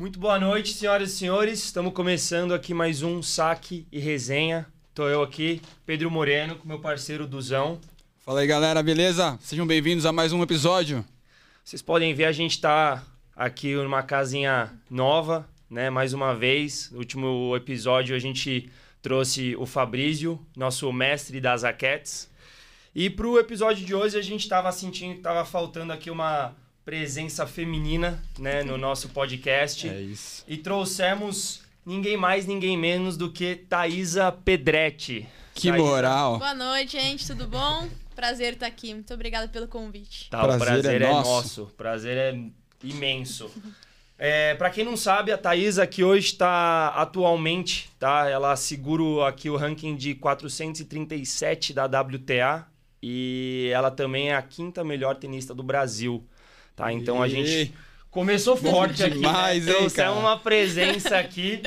Muito boa noite, senhoras e senhores. Estamos começando aqui mais um saque e resenha. Tô eu aqui, Pedro Moreno, com meu parceiro Duzão. Fala aí, galera, beleza? Sejam bem-vindos a mais um episódio. Vocês podem ver, a gente tá aqui numa casinha nova, né? Mais uma vez. No último episódio a gente trouxe o Fabrício, nosso mestre das raquetes. E pro episódio de hoje a gente tava sentindo que tava faltando aqui uma presença feminina, né, no nosso podcast. É isso. E trouxemos ninguém mais, ninguém menos do que Thaisa Pedretti. Que Thaisa. moral. Boa noite, gente, tudo bom? Prazer estar aqui. Muito obrigada pelo convite. Tá, o Prazer prazer é é, nosso. nosso. Prazer é imenso. É, para quem não sabe, a Thaisa aqui hoje está atualmente, tá? Ela segura aqui o ranking de 437 da WTA e ela também é a quinta melhor tenista do Brasil, tá? Então a gente começou Bom forte aqui, demais, né? hein, Trouxemos cara? uma presença aqui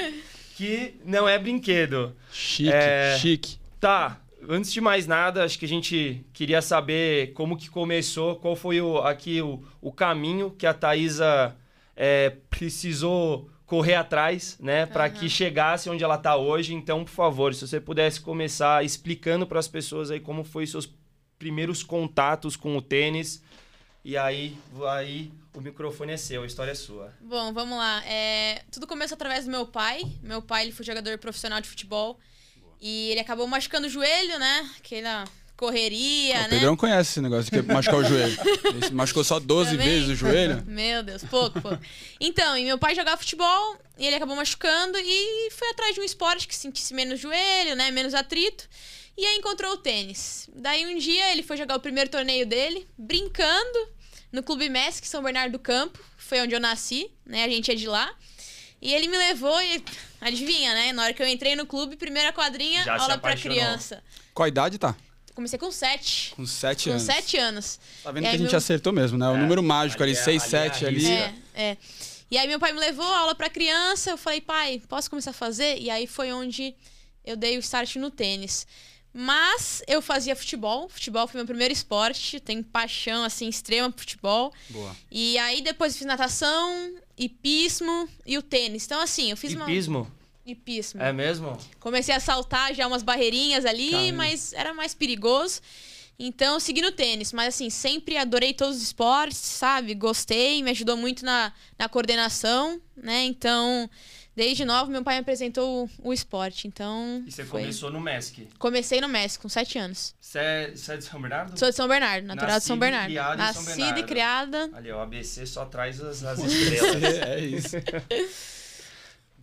que não é brinquedo. Chique, É. chique. Tá, antes de mais nada, acho que a gente queria saber como que começou, qual foi o, aqui o, o caminho que a Thaisa é, precisou correr atrás, né, para que chegasse onde ela tá hoje. Então, por favor, se você pudesse começar explicando para as pessoas aí como foi seus primeiros contatos com o tênis. E aí, aí o microfone é seu, a história é sua. Bom, vamos lá. É, tudo começou através do meu pai. Meu pai ele foi jogador profissional de futebol. E ele acabou machucando o joelho, né? Aquela correria, o né? Pedrão conhece esse negócio de machucar o joelho. Ele machucou só 12 Também? vezes o joelho. Meu Deus, pouco, pouco. Então, e meu pai jogava futebol e ele acabou machucando e foi atrás de um esporte que sentisse menos joelho, né? Menos atrito. E aí encontrou o tênis. Daí um dia ele foi jogar o primeiro torneio dele, brincando, no Clube Mesc, São Bernardo do Campo. Foi onde eu nasci, né? A gente é de lá. E ele me levou e. Adivinha, né? Na hora que eu entrei no clube, primeira quadrinha, Já aula pra apaixonou. criança. Qual a idade tá? Comecei com sete. Com 7 Com anos. sete anos. Tá vendo E que a gente meu- acertou mesmo, né? O É, número mágico ali, ali é- 6, ali é 7 ali. risca. É, é. E aí meu pai me levou a aula pra criança, eu falei, pai, posso começar a fazer? E aí foi onde eu dei o start no tênis. Mas eu fazia futebol, futebol foi meu primeiro esporte, tenho paixão assim extrema por futebol. Boa. E aí depois eu fiz natação, hipismo e o tênis. Então assim, eu fiz uma Hipismo? hipismo. É mesmo? Comecei a saltar já umas barreirinhas ali, Caramba. mas era mais perigoso. Então, segui no tênis. Mas, assim, sempre adorei todos os esportes, sabe? Gostei, me ajudou muito na, na coordenação, né? Então, desde novo, meu pai me apresentou o, o esporte. Então, E você foi- começou no MESC. comecei no México, com sete anos. Você é, é de São Bernardo? Sou de São Bernardo, natural de São Nascida e Bernardo. criada em São Nascida Bernardo. e criada. Ali, ó, o ABC só traz as, as estrelas. É isso.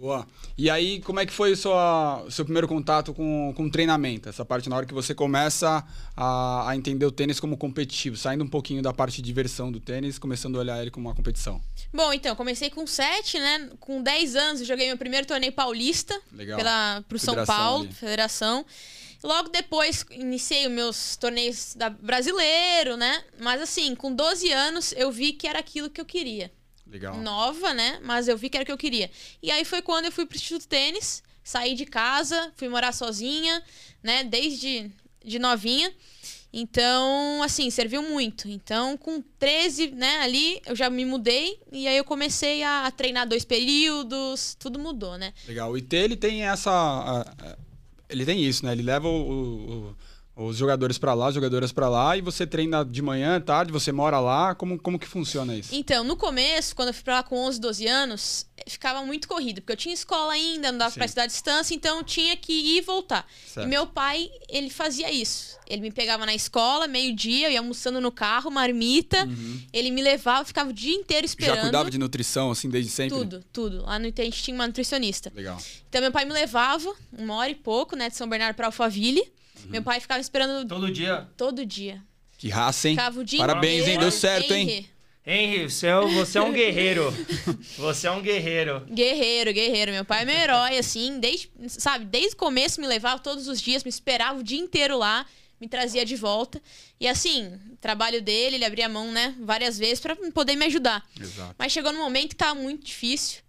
Boa. E aí, como é que foi o seu, primeiro contato com, com o treinamento? Essa parte na hora que você começa a, a entender o tênis como competitivo, saindo um pouquinho da parte de diversão do tênis, começando a olhar ele como uma competição. Bom, então, comecei com sete, né? Com 10 anos, joguei meu primeiro torneio paulista. Legal. pela, pro São Federação Paulo, ali. federação. Logo depois iniciei os meus torneios da brasileiro, né? Mas assim, com 12 anos eu vi que era aquilo que eu queria. Legal. Nova, né? Mas eu vi que era o que eu queria. E aí foi quando eu fui pro Instituto Tênis, saí de casa, fui morar sozinha, né? Desde de novinha. Então, assim, serviu muito. Então, com 13, né, ali, eu já me mudei e aí eu comecei a, treinar dois períodos, tudo mudou, né? Legal. O IT, ele tem essa. ele tem isso, né? Ele leva o- o- os jogadores pra lá, as jogadoras pra lá, e você treina de manhã, tarde, você mora lá. Como, como que funciona isso? Então, no começo, quando eu fui pra lá com 11, 12 anos, ficava muito corrido, porque eu tinha escola ainda, não dava pra estudar à distância, então eu tinha que ir e voltar. Certo. E meu pai, ele fazia isso. Ele me pegava na escola, meio-dia, eu ia almoçando no carro, marmita, ele me levava, ficava o dia inteiro esperando. Uhum. Já cuidava de nutrição, assim, desde sempre? Tudo, tudo. Lá no IT a gente tinha uma nutricionista. Legal. Então, meu pai me levava, uma hora e pouco, né, de São Bernardo pra Alphaville. Uhum. Meu pai ficava esperando Todo dia. todo dia. Que raça, hein? Ficava o dia Parabéns, hein? inteiro. Deu certo, hein? Henry. Você é, você é um guerreiro. Você é um guerreiro. Guerreiro, guerreiro. Meu pai é meu herói, assim, desde, sabe, desde o começo me levava todos os dias, me esperava o dia inteiro lá, me trazia de volta. E assim, o trabalho dele, ele abria a mão, né, várias vezes pra poder me ajudar. Exato. Mas chegou num momento que tava muito difícil.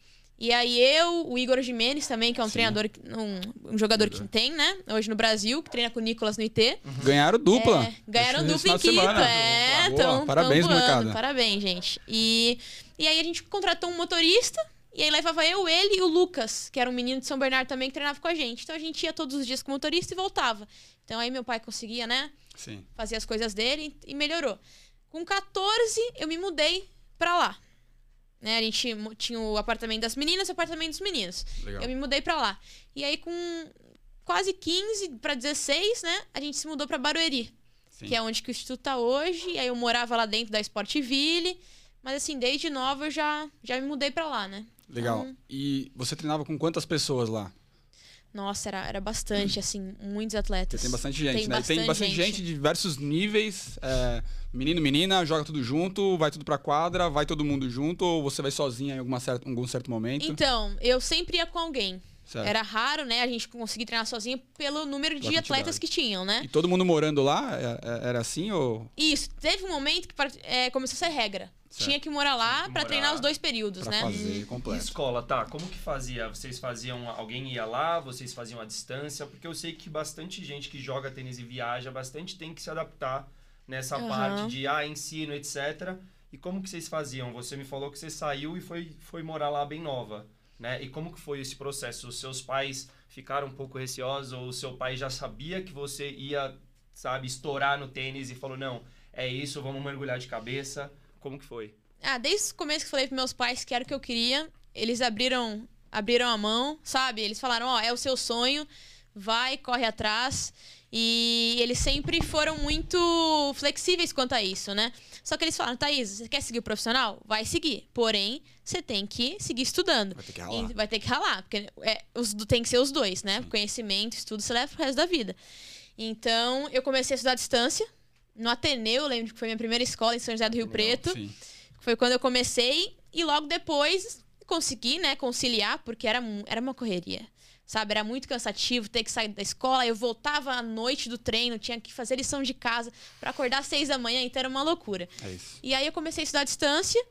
E aí eu, o Igor Jimenez também, que é um Sim. treinador, um, um jogador que tem, né, hoje no Brasil, que treina com o Nicolas no IT. Ganharam dupla. É, ganharam dupla em Quito. semana. É, Boa. tão, Parabéns, tão voando. molecada. Parabéns, gente. E, e aí a gente contratou um motorista, E aí levava eu, ele e o Lucas, que era um menino de São Bernardo também que treinava com a gente. Então a gente ia todos os dias com o motorista e voltava. Então aí meu pai conseguia, né, Sim. fazer as coisas dele e melhorou. Com 14, eu me mudei pra lá. Né, a gente tinha o apartamento das meninas e o apartamento dos meninos. Legal. Eu me mudei pra lá. E aí com quase 15 pra 16, né, a gente se mudou pra Barueri, Sim. que é onde que o instituto tá hoje. E aí eu morava lá dentro da Sportville. Mas assim, desde nova eu já, já me mudei pra lá, né? Legal. Então, E você treinava com quantas pessoas lá? Nossa, era, era bastante, assim, muitos atletas. Porque tem bastante gente, Tem né? E tem bastante bastante gente. gente. de diversos níveis. é, menino, menina, joga tudo junto, vai tudo pra quadra, vai todo mundo junto, ou você vai sozinha em alguma certa, algum certo momento. Então, eu sempre ia com alguém. Certo. Era raro, né, a gente conseguir treinar sozinho pelo número de atletas que tinham, né? E todo mundo morando lá, é- é- era assim ou Isso, teve um momento que é, começou a ser regra. Certo. Tinha que morar lá morar treinar os dois períodos, pra né? fazer E completo? escola, tá? Como que fazia? Vocês faziam. Alguém ia lá, vocês faziam a distância? Porque eu sei que bastante gente que joga tênis e viaja, bastante tem que se adaptar nessa Aham. parte de ah, ensino, etc. E como que vocês faziam? Você me falou que você saiu e foi, foi morar lá bem nova, né? E como que foi esse processo? Os seus pais ficaram um pouco receosos ou o seu pai já sabia que você ia, sabe, estourar no tênis e falou, não, é isso, vamos mergulhar de cabeça? Como que foi? Ah, desde o começo que eu falei pros meus pais que era o que eu queria, eles abriram, abriram a mão, sabe? Eles falaram, ó, é o seu sonho, vai, corre atrás. E eles sempre foram muito flexíveis quanto a isso, né? Só que eles falaram, Thaís, você quer seguir o profissional? Vai seguir. Porém, você tem que seguir estudando. Vai ter que ralar. E vai ter que ralar, porque é, os, tem que ser os dois, né? Conhecimento, estudo, você leva pro resto da vida. Então, eu comecei a estudar à distância. No Ateneu, eu lembro que foi minha primeira escola em São José do Rio Legal, Preto. Sim. Foi quando eu comecei e logo depois consegui, né, conciliar, porque era, era uma correria. Sabe, era muito cansativo ter que sair da escola. Eu voltava à noite do treino, tinha que fazer lição de casa pra acordar às seis da manhã, então era uma loucura. É isso. E aí eu comecei a estudar à distância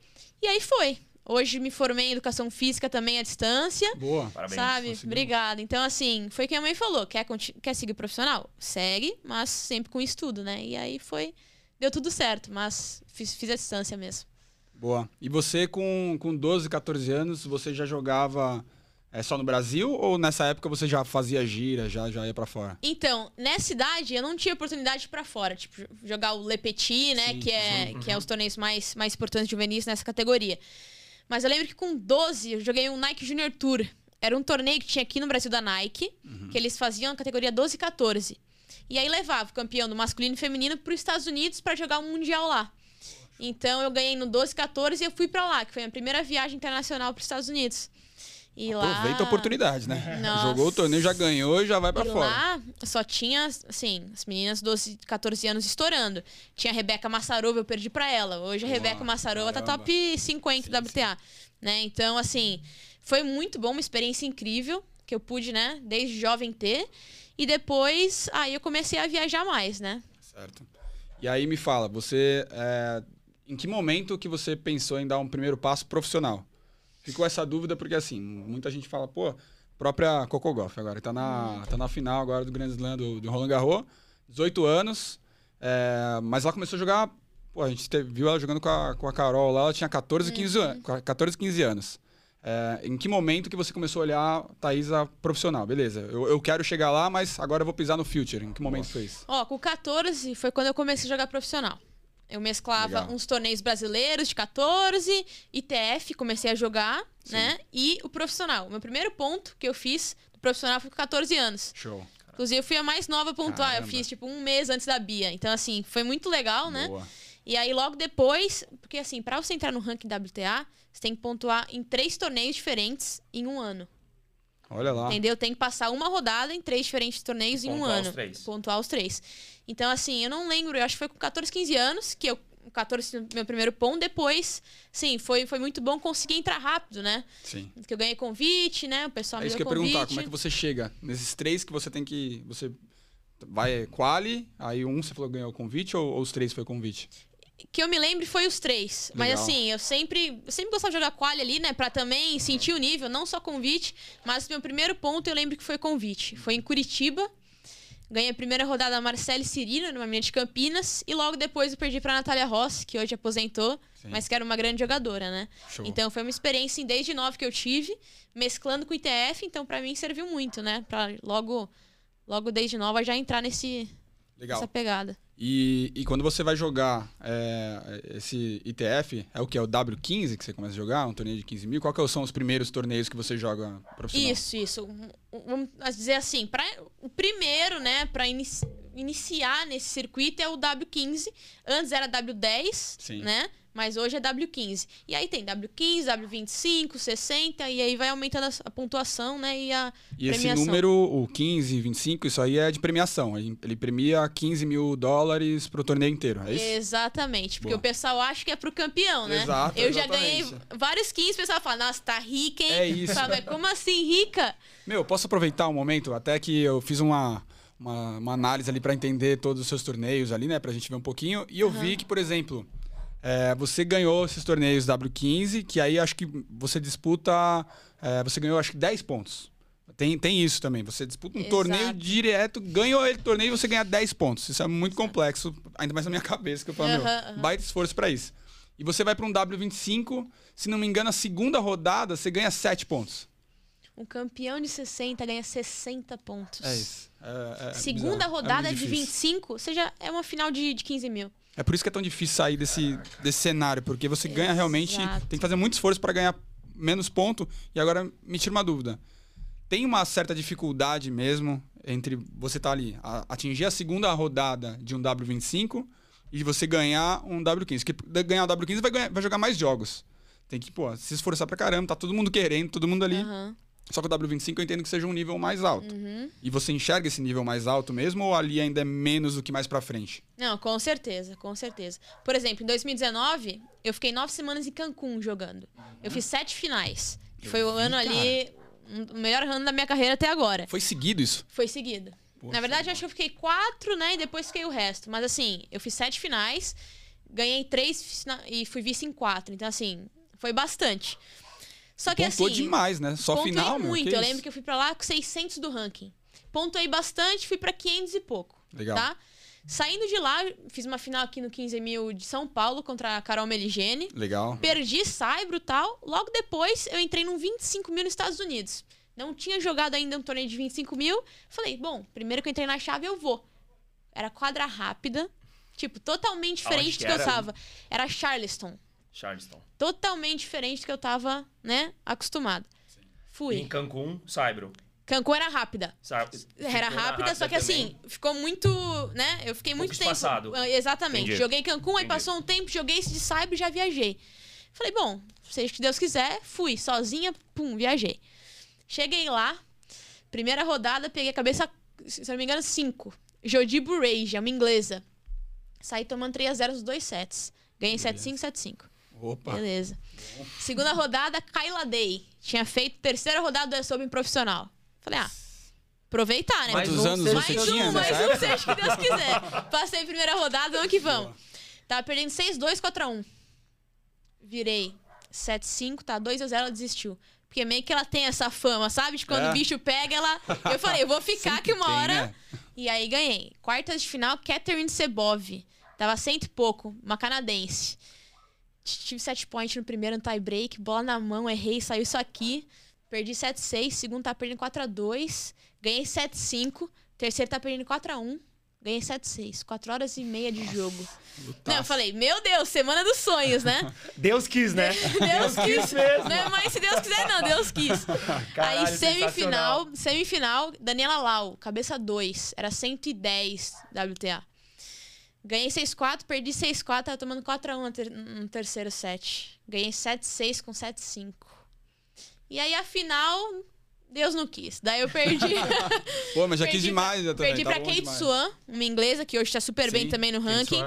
e aí foi. Hoje me formei em educação física também à distância. Boa. Parabéns. sabe? conseguiu. Obrigada. Então, assim, foi o que a mãe falou. Quer, quer seguir profissional? Segue, mas sempre com estudo, né? E aí foi. Deu tudo certo, mas fiz, fiz a distância mesmo. Boa. E você, com, com 12, 14 anos, você já jogava é, só no Brasil ou nessa época você já fazia gira, já, já ia pra fora? Então, nessa idade, eu não tinha oportunidade pra fora. Tipo, jogar o Le Petit, né? Sim, que, é, que é os torneios mais, mais importantes juvenis nessa categoria. Mas eu lembro que com 12, eu joguei um Nike Junior Tour. Era um torneio que tinha aqui no Brasil da Nike, que eles faziam na categoria 12 e 14. E aí levava o campeão do masculino e feminino para os Estados Unidos para jogar um mundial lá. Então eu ganhei no 12 e 14 e eu fui para lá, que foi a minha primeira viagem internacional para os Estados Unidos. E lá Aproveita a oportunidade, né? Nossa. Jogou o torneio, já ganhou e já vai pra e fora. lá só tinha, assim, as meninas 12, 14 anos estourando. Tinha a Rebeca Massarova, eu perdi pra ela. Hoje a Boa, Rebeca Massarova tá top 50 Sim, WTA. Né? Então, assim, foi muito bom, uma experiência incrível que eu pude, né, desde jovem ter. E depois, aí eu comecei a viajar mais, né? Certo. E aí me fala, você. é, em que momento que você pensou em dar um primeiro passo profissional? Ficou essa dúvida porque, assim, muita gente fala, pô, própria Coco Golf agora, tá na, tá na final agora do Grand Slam do, do Roland Garros, 18 anos, é, mas ela começou a jogar, pô, a gente teve- viu ela jogando com a, com a Carol lá, ela tinha 14, 15, an- 14, 15 anos. É, em que momento que você começou a olhar Thaísa profissional? Beleza, eu, eu quero chegar lá, mas agora eu vou pisar no Future. Em que momento foi isso? Ó, com 14 foi quando eu comecei a jogar profissional. Eu mesclava Legal. uns torneios brasileiros de 14, ITF, comecei a jogar, né? E o profissional. O meu primeiro ponto que eu fiz do profissional foi com 14 anos. Show. Inclusive, eu fui a mais nova a pontuar. Eu Caramba. fiz, tipo, um mês antes da Bia. Então, assim, foi muito legal, né? Boa. E aí, logo depois... Porque, assim, pra você entrar no ranking WTA, você tem que pontuar em três torneios diferentes em um ano. Olha lá. Entendeu? Tem que passar uma rodada em três diferentes torneios em um Pontuar os ano. três. Pontuar os três. Então, assim, eu não lembro, eu acho que foi com 14, 15 anos que eu. 14 meu primeiro ponto, depois, sim, foi, foi muito bom conseguir entrar rápido, né? Sim. Que eu ganhei convite, né? O pessoal É me isso que deu eu ia perguntar, como é que você chega nesses três que você tem que. Você vai quali, aí um você falou que ganhou o convite ou, ou os três foi convite? Que eu me lembre foi os três. Mas Legal. assim, eu sempre, eu sempre gostava de jogar quali ali, né? Pra também sentir o nível, não só convite. Mas meu primeiro ponto eu lembro que foi convite. Foi em Curitiba. Ganhei a primeira rodada da Marcele Cirino, numa menina de Campinas. E logo depois eu perdi pra Natália Rossi, que hoje aposentou, Sim. mas que era uma grande jogadora, né? Show. Então foi uma experiência em desde nove que eu tive, mesclando com o ITF, então pra mim serviu muito, né? Pra logo, logo desde nova já entrar nesse, Legal. nessa pegada. E, e quando você vai jogar é, esse ITF, é o que? É o W15 que você começa a jogar? Um torneio de 15 mil? Qual que são os primeiros torneios que você joga profissional? Isso, isso. Vamos dizer assim, pra, o primeiro, né, pra inici- iniciar nesse circuito é o W15. Antes era W10, Sim. né? Mas hoje é W15. E aí tem W15, W25, 60, e aí vai aumentando a, pontuação, né? E a E esse premiação. número, o 15, 25, isso aí é de premiação. Ele premia 15 mil dólares pro torneio inteiro, é isso? Exatamente, porque Boa. o pessoal acha que é pro campeão, né? Exato, Eu já ganhei exatamente. vários 15, o pessoal fala, nossa, tá rica, hein? É isso. "Mas como assim rica? Meu, posso aproveitar um momento? Até que eu fiz uma, uma, uma análise ali pra entender todos os seus torneios ali, né? Pra gente ver um pouquinho. E eu vi que, por exemplo, é, você ganhou esses torneios W15, que aí acho que você disputa. é, você ganhou acho que 10 pontos. Tem, tem isso também. Você disputa um Exato. torneio direto, ganhou ele torneio e você ganha 10 pontos. Isso é muito complexo, ainda mais na minha cabeça, que eu falo, Aham, meu, aham. baita esforço pra isso. E você vai pra um W25, se não me engano, a segunda rodada você ganha 7 pontos. Um campeão de 60 ganha 60 pontos. É isso. É- é Segunda bizarro. É rodada de difícil. 25, ou seja, é uma final de, de 15 mil. É por isso que é tão difícil sair desse, desse cenário, porque você ganha realmente. Exato. Tem que fazer muito esforço para ganhar menos ponto. E agora me tira uma dúvida. Tem uma certa dificuldade mesmo entre você estar ali, a- atingir a segunda rodada de um W25 e você ganhar um W15. Porque ganhar o W15 vai, ganhar- vai jogar mais jogos. Tem que, pô, se esforçar pra caramba, tá todo mundo querendo, todo mundo ali. Aham. Só que o W25 eu entendo que seja um nível mais alto. Uhum. E você enxerga esse nível mais alto mesmo ou ali ainda é menos do que mais pra frente? Não, com certeza, com certeza. Por exemplo, em 2019, eu fiquei nove semanas em Cancún jogando. Eu fiz sete finais. Que foi o ano ali, um- o melhor ano da minha carreira até agora. Foi seguido isso? Foi seguido. Poxa, Na verdade, eu acho que eu fiquei quatro, né? E depois fiquei o resto. Mas assim, eu fiz sete finais, ganhei três e fui vice em quatro. Então, assim, foi bastante. Só que Pontuou assim. demais, né? Só final, meu. muito. que eu isso? lembro que eu fui pra lá com 600 do ranking. Pontuei bastante, fui pra 500 e pouco. Legal. Tá? Saindo de lá, fiz uma final aqui no 15 mil de São Paulo contra a Carol Meligene. Legal. Perdi Saibro e tal. Logo depois, eu entrei num 25 mil nos Estados Unidos. Não tinha jogado ainda um torneio de 25 mil. Falei, bom, primeiro que eu entrei na chave, eu vou. Era quadra rápida. Tipo, totalmente diferente que do que eu era? tava. Era Charleston. Charleston. Totalmente diferente do que eu tava, né, acostumada. Fui. Em Cancún, Saibro. Cancún era rápida. Sa- Era na rápida, só que assim, também. ficou muito, né? Eu fiquei muito Pouco tempo. espaçado. Ah, Exatamente. Entendi. Joguei Cancún, aí passou um tempo, joguei esse de Cyber e já viajei. Falei, bom, seja o que Deus quiser, fui sozinha, pum, viajei. Cheguei lá, primeira rodada, peguei a cabeça, se não me engano, 5. Jodi Burrage, é uma inglesa. Saí tomando 3x0 os dois sets. Ganhei 7-5, 7-5. Opa. Beleza. Segunda rodada, Kyla Day. Tinha feito terceira rodada Open profissional. Falei, ah, aproveitar, né? Mais Quantos um, anos seja você mais tinha um, mais nessa um, seja o que Deus quiser. Passei a primeira rodada, vamos que vamos. Tava perdendo 6-2 contra 1. Virei 7-5, tá 2 a 0 ela desistiu. Porque meio que ela tem essa fama, sabe? De quando É. o bicho pega, ela. Eu falei, eu vou ficar Sempre aqui uma tem, hora. né? E aí ganhei. Quartas de final, Catherine Sebov. Tava cento e pouco, uma canadense. Tive set point no primeiro no tie break, bola na mão, errei, saiu isso aqui. Perdi 7-6, segundo tá perdendo 4x2. Ganhei 7-5. Terceiro tá perdendo 4x1. Ganhei 7-6. 4 horas e meia de jogo. Não, eu falei, meu Deus, semana dos sonhos, né? Deus quis, né? Deus quis. mesmo. Não mais se Deus quiser, não, Deus quis. Caralho, Aí, semifinal, semifinal, Daniela Lau, cabeça 2. Era 110 WTA. Ganhei 6-4, perdi 6-4, tava tomando 4x1 no, ter- no terceiro set. Ganhei 7-6 com 7-5. E aí a final, Deus não quis. Daí eu perdi. Pô, mas já quis perdi demais já pra, também. Perdi tá pra Kate demais. Swan, uma inglesa que hoje tá super bem Sim, também no ranking.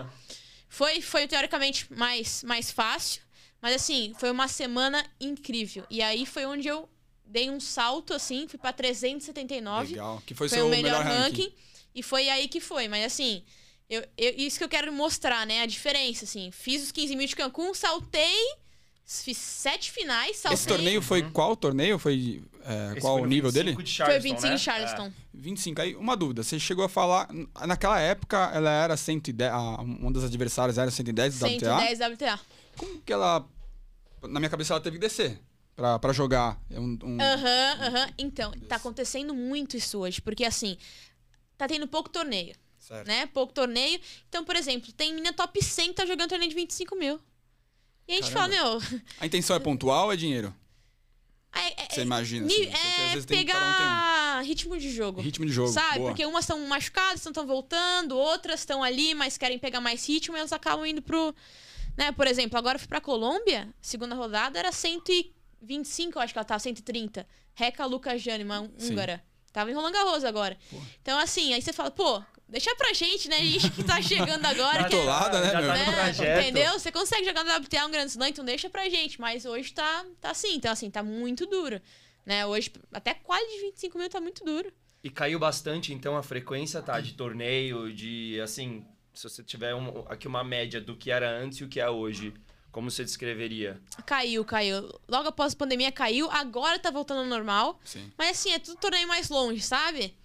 Foi, foi teoricamente mais, mais fácil, mas assim, foi uma semana incrível. E aí foi onde eu dei um salto, assim, fui pra 379. Legal. Que foi, Foi seu o melhor, ranking. ranking. E foi aí que foi. Mas assim, eu, eu- isso que eu quero mostrar, né? A diferença, assim. Fiz os 15 mil de Cancún, saltei Fiz sete finais, saltei. Esse torneio foi qual torneio? Foi é, qual foi o nível 25 dele? De Foi Charleston, 25 né? em Charleston. 25. Aí, uma dúvida. Você chegou a falar. Naquela época, ela era 110. a- Uma das adversárias era 110 do WTA. 110 WTA. Como que ela. Na minha cabeça, ela teve que descer pra, pra jogar. É um, um- Aham, aham. Então, tá acontecendo muito isso hoje, porque assim, tá tendo pouco torneio, Certo. né? Pouco torneio. Então, por exemplo, tem mina top 100 que tá jogando torneio de 25 mil. E a gente Caramba. fala, meu. A intenção é pontual ou é dinheiro? É, é- Você imagina, assim, é pegar um ritmo de jogo. Ritmo de jogo. Sabe? boa. Porque umas estão machucadas, estão voltando, outras estão ali, mas querem pegar mais ritmo e elas acabam indo pro. Né? Por exemplo, agora eu fui pra Colômbia, segunda rodada era 125, eu acho que ela tava, 130. Reca Lucas Jane, uma húngara. Tava em Roland Garros agora. Então, assim, aí você fala, pô, deixa pra gente, né? A gente que tá chegando agora. Já que é- Atolada, né, meu? tá no né? Entendeu? Você consegue jogar no WTA um grande slam, então deixa pra gente. Mas hoje tá, tá assim, então assim, tá muito duro. Né? Hoje, até quase de 25 mil tá muito duro. E caiu bastante, então, a frequência, tá? De torneio, de, assim... Se você tiver um- aqui uma média do que era antes e o que é hoje, como você descreveria? Caiu, caiu. Logo após a pandemia caiu, agora tá voltando ao normal. Sim. Mas assim, é tudo torneio mais longe, sabe?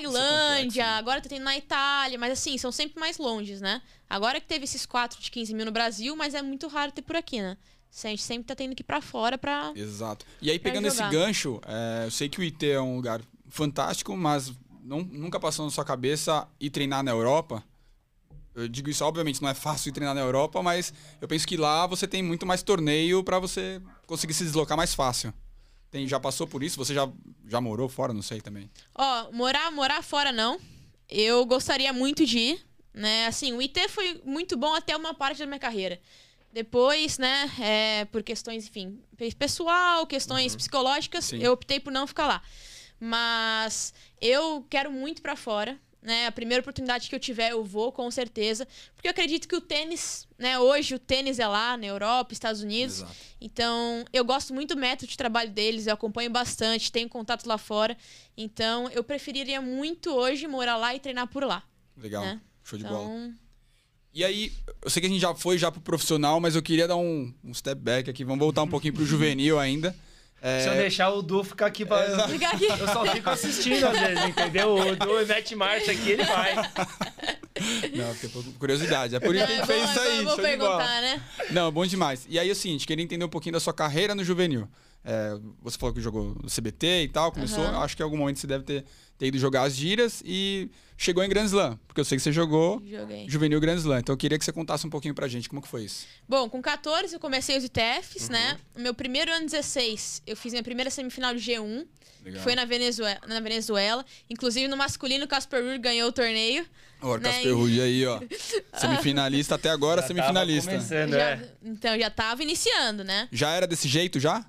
Tailândia, é né? agora tá tendo na Itália, mas assim, são sempre mais longes, né? Agora que teve esses 4 de 15 mil no Brasil, mas é muito raro ter por aqui, né? A gente sempre tá tendo que ir pra fora pra. Exato. E aí, pegando esse gancho, é, eu sei que o IT é um lugar fantástico, mas não- nunca passou na sua cabeça ir treinar na Europa? Eu digo isso, obviamente, não é fácil ir treinar na Europa, mas eu penso que lá você tem muito mais torneio pra você conseguir se deslocar mais fácil. Tem, já passou por isso? Você já, já morou fora? Não sei também. Ó, morar, morar fora não. Eu gostaria muito de ir, né? Assim, o IT foi muito bom até uma parte da minha carreira. Depois, né, é, por questões, enfim, pe- pessoal, questões psicológicas, Sim. eu optei por não ficar lá. Mas eu quero muito pra fora, né? A primeira oportunidade que eu tiver, eu vou, com certeza. Porque eu acredito que o tênis, né, hoje o tênis é lá na Europa, Estados Unidos. Exato. Então, eu gosto muito do método de trabalho deles, eu acompanho bastante, tenho contato lá fora. Então, eu preferiria muito hoje morar lá e treinar por lá. Legal. né? Show de bola. Então, E aí, eu sei que a gente já foi já pro profissional, mas eu queria dar um, um step back aqui. Vamos voltar um pouquinho pro juvenil ainda. É, Se eu deixar o Du ficar aqui... Pra... fica aqui. Eu só fico assistindo às vezes, entendeu? O Du mete marcha aqui, ele vai. Não, fiquei por curiosidade. É por isso que a gente Não, fez isso aí. eu vou show perguntar, né? Não, bom demais. E aí é o seguinte, queria entender um pouquinho da sua carreira no juvenil. É, você falou que jogou no CBT e tal, começou. Aham. Acho que em algum momento você deve ter, ter ido jogar as giras e chegou em Grand Slam, porque eu sei que você jogou Joguei. juvenil Grand Slam. Então eu queria que você contasse um pouquinho pra gente como que foi isso. Bom, com 14 eu comecei os ITFs, Uhum. né? No meu primeiro ano 16, eu fiz minha primeira semifinal de G1. Legal. Foi na Venezuela, na Venezuela. Inclusive no masculino, o Casper Ruud ganhou o torneio. Ó, o né, Casper Ruud aí, ó. Semifinalista até agora, Já tava semifinalista. começando, Já- é. Então já tava iniciando, né? Já era desse jeito já?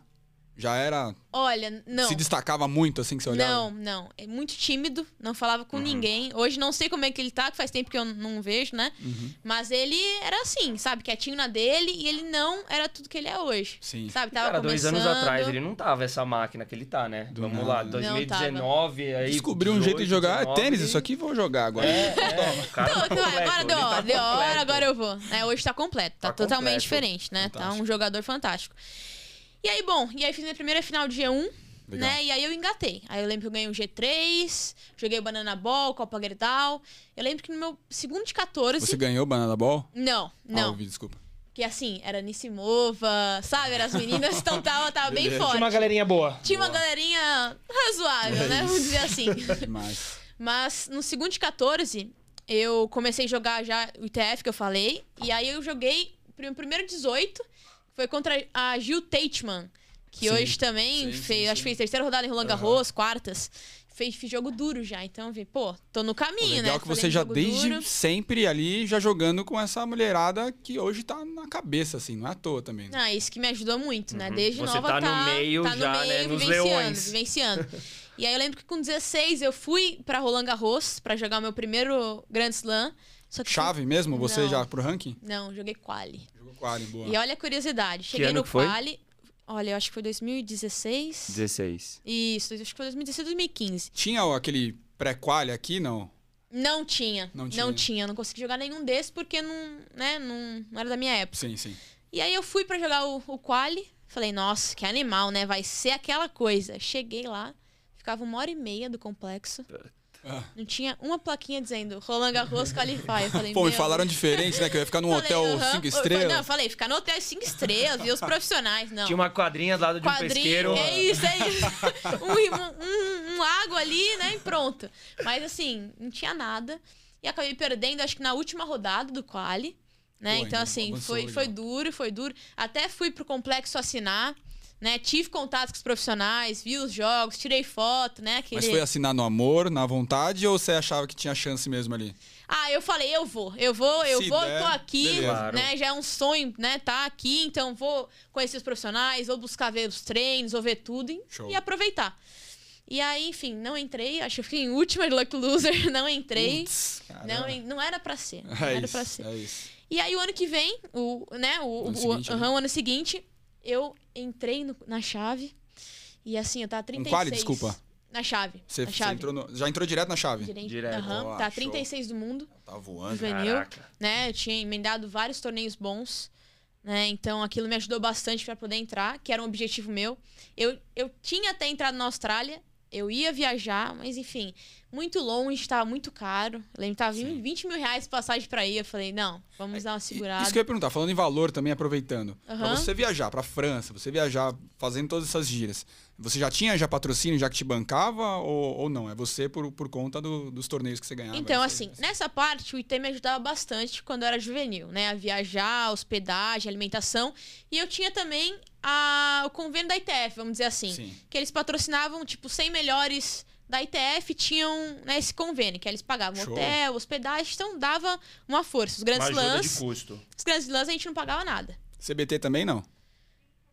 Já era. Olha, não. Se destacava muito assim que você olhava? Não, não. É muito tímido, não falava com ninguém. Hoje não sei como é que ele tá, que faz tempo que eu não vejo, né? Mas ele era assim, sabe? Quietinho na dele e ele não era tudo que ele é hoje. Sim. Sabe? Tava Cara, dois começando. anos atrás ele não tava essa máquina que ele tá, né? Do Vamos nada. lá, Não 2019, aí... Descobriu um jeito de 18, jogar. É 19, tênis, isso aqui vou jogar agora. É, é, o cara tá completo, agora deu, tá deu hora, agora eu vou. É, hoje tá completo, tá, Tá totalmente completo. diferente, né? Tá Fantástico. um jogador fantástico. E aí, bom, e aí fiz minha primeira final de G1, Legal. né? E aí eu engatei. Aí eu lembro que eu ganhei um G3, joguei Banana Ball, Copa Gerdau. Eu lembro que no meu segundo de 14. Você ganhou Banana Ball? Não, Ah, não. ouvi, desculpa. Que assim, era Nissimova, sabe? Eram as meninas, então tava, tava bem forte. Tinha uma galerinha boa. Tinha uma galerinha razoável, né? Vamos dizer assim. Demais. Mas no segundo de 14, eu comecei a jogar já o ITF que eu falei. E aí eu joguei o primeiro 18, que foi contra a Gil Tateman. Que Sim, hoje também sim, fez, sim, acho que fez terceira rodada em Roland Garros, quartas. Fez, fiz jogo duro já. Então eu vi, pô, tô no Pô, caminho, legal né? que Fazendo você já desde duro. sempre ali já jogando com essa mulherada que hoje tá na cabeça, assim, não é à toa também. né? Ah, isso que me ajudou muito, né? Uhum. Desde Você nova tá no tá, meio tá no já, meio, né? Nos vivenciando, leões. vivenciando. e aí eu lembro que com 16 eu fui pra Roland Garros pra jogar o meu primeiro Grand Slam. Só que Chave mesmo? Você Não. já pro ranking? Não, joguei quali. Quali, boa. E olha a curiosidade, cheguei ano no quali. Olha, eu acho que foi 2016. 16. Isso, acho que foi 2016, 2015. Tinha o- aquele pré-quali aqui, não? Não tinha. Não Não tinha. tinha. Não consegui jogar nenhum desses porque não, né, não, não era da minha época. Sim, sim. E aí eu fui pra jogar o, o quali. Falei, nossa, que animal, né? Vai ser aquela coisa. Cheguei lá, ficava uma hora e meia do complexo. Ah. Não tinha uma plaquinha dizendo Roland Garros Qualify. Eu falei, Pô, me falaram diferente, né? Que eu ia ficar num Falei, hotel aham. cinco Eu falei, estrelas. não, eu falei, ficar no hotel cinco estrelas, ver os profissionais. Não. Tinha uma quadrinha do lado de um pesqueiro. É isso, é isso. um, um, um lago ali, né? E pronto. Mas assim, não tinha nada. E acabei perdendo, acho que na última rodada do quali. Né? Pô, então, assim, foi, legal. foi duro, foi duro. Até fui pro complexo assinar. Né? Tive contato com os profissionais, vi os jogos, tirei foto, né? Aquele... Mas foi assinar no amor, na vontade, ou você achava que tinha chance mesmo ali? Ah, eu falei, eu vou, eu vou, eu Se vou, der, tô aqui, beleza. Claro. né? Já é um sonho, né? Tá aqui, então vou conhecer os profissionais, vou buscar ver os treinos, vou ver tudo e, e aproveitar. E aí, enfim, não entrei, acho que eu fiquei em última de Luck Loser, não entrei. Putz, não, não era pra ser, não É era isso, pra ser. é isso. E aí, o ano que vem, o, né, o, Ano o, seguinte, aham, né? o ano seguinte, eu entrei no- na chave. E assim, eu tava 36. quali, desculpa? Na chave. Você, na você chave. entrou no- já entrou direto na chave? Direito. Direto. Aham, Boa, tá show. 36 do mundo Tá voando. juvenil, Caraca. né? Eu tinha emendado vários torneios bons, né? Então aquilo me ajudou bastante para poder entrar, que era um objetivo meu. Eu, eu tinha até entrado na Austrália, eu ia viajar, mas enfim, muito longe, tava muito caro. Eu lembro que tava Sim. 20 mil reais de passagem para ir. Eu falei, não, vamos dar uma segurada. Isso que eu ia perguntar, falando em valor também, aproveitando. Pra Aham. você viajar pra França, você viajar fazendo todas essas giras, você já tinha já patrocínio, já que te bancava, ou, ou não? É você por, por conta do- dos torneios que você ganhava? Então, aí. assim, nessa parte, o IT me ajudava bastante quando eu era juvenil, né? A viajar, hospedagem, alimentação. E eu tinha também a, o convênio da ITF, vamos dizer assim. Sim. Que eles patrocinavam, tipo, 100 melhores da ITF tinham né, esse convênio, que eles pagavam Show. hotel, hospedagem, então dava uma força. Os grandes lãs, os grandes lãs a gente não pagava nada. CBT também não?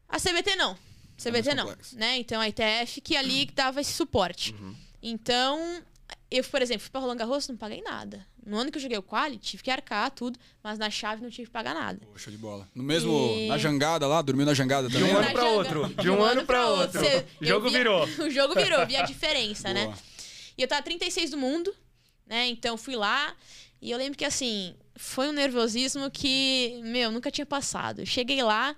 A CBT não. CBT mais não, complexo. né? Então a ITF que ali que dava esse suporte. Uhum. Então, eu, por exemplo, fui pra Roland Garros, não paguei nada. No ano que eu joguei o quali, tive que arcar tudo, mas na chave não tive que pagar nada. Show de bola. No mesmo, E- na jangada lá, dormiu na jangada De também? um não? ano pra outro. De um ano pra outro. Você- O jogo via- virou. O jogo virou, vi a diferença, né? E eu tava 36 do mundo, né? Então fui lá e eu lembro que assim, foi um nervosismo que, meu, nunca tinha passado. Eu cheguei lá,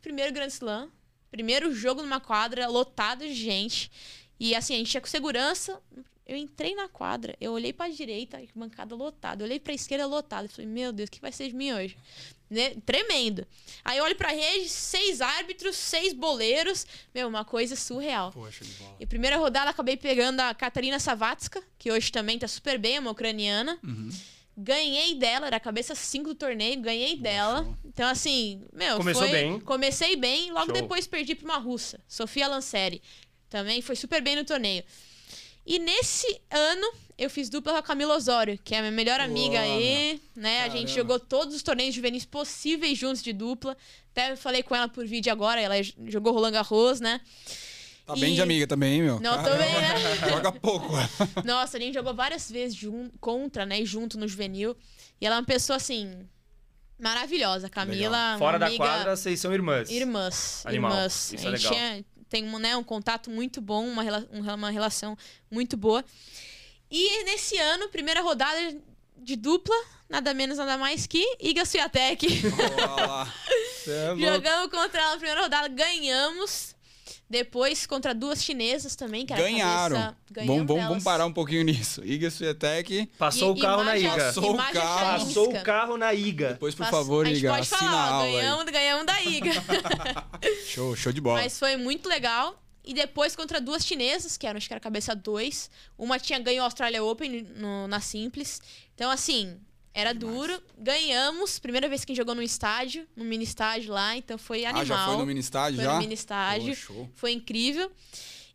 primeiro Grand Slam, primeiro jogo numa quadra lotada de gente. E assim, a gente ia com segurança. Eu entrei na quadra, eu olhei pra direita, bancada lotada. Eu olhei pra esquerda lotada. Falei, meu Deus, o que vai ser de mim hoje? Né? Tremendo. Aí eu olho pra rede, seis árbitros, seis boleiros. Meu, uma coisa surreal. Show de bola. E primeira rodada acabei pegando a Katarina Savatska, que hoje também tá super bem, é uma ucraniana. Uhum. Ganhei dela, era a cabeça 5 do torneio, ganhei dela. show. Então, assim, meu, Começou foi- bem. Comecei bem, logo Show. depois perdi pra uma russa, Sofia Lanceri. Também foi super bem no torneio. E nesse ano, eu fiz dupla com a Camila Osório, que é a minha melhor Boa, amiga aí, né? A gente Caramba. jogou todos os torneios juvenis possíveis juntos de dupla. Até falei com ela por vídeo agora, ela jogou Roland Garros, né? Tá bem E- de amiga também, hein, meu? Não, tô bem, né? Joga pouco. Nossa, a gente jogou várias vezes jun- contra, né? E junto no juvenil. E ela é uma pessoa, assim, maravilhosa. Camila, Fora da amiga... quadra, vocês são irmãs. Irmãs. Animal. Irmãs. Isso é a gente legal. tinha- tem um, né, um contato muito bom, uma, rela- um- uma relação muito boa. E nesse ano, primeira rodada de dupla, nada menos, nada mais que Iga. Cê é. Jogamos contra ela na primeira rodada, ganhamos. Depois contra duas chinesas também, que era a Ganharam. cabeça- Vamos, ganhamos vamos, parar um pouquinho nisso. Iga Swiatek, Passou E- o carro na imagem- Iga. Passou o carro. Passou charisca. o carro na Iga. depois, por favor, a gente Iga, pode assina falar, a ó, aula aí. ganhamos, ganhamos da Iga. Show, show de bola. Mas foi muito legal. E depois contra duas chinesas, que eram, acho que era cabeça 2. Uma tinha ganho o Australia Open no- na Simples. Então, assim, era duro. Ganhamos. Primeira vez que jogou no estádio, no mini estádio lá. Então foi animal. Ah, já foi no mini estádio Foi já? no mini estádio. Pô. Foi incrível.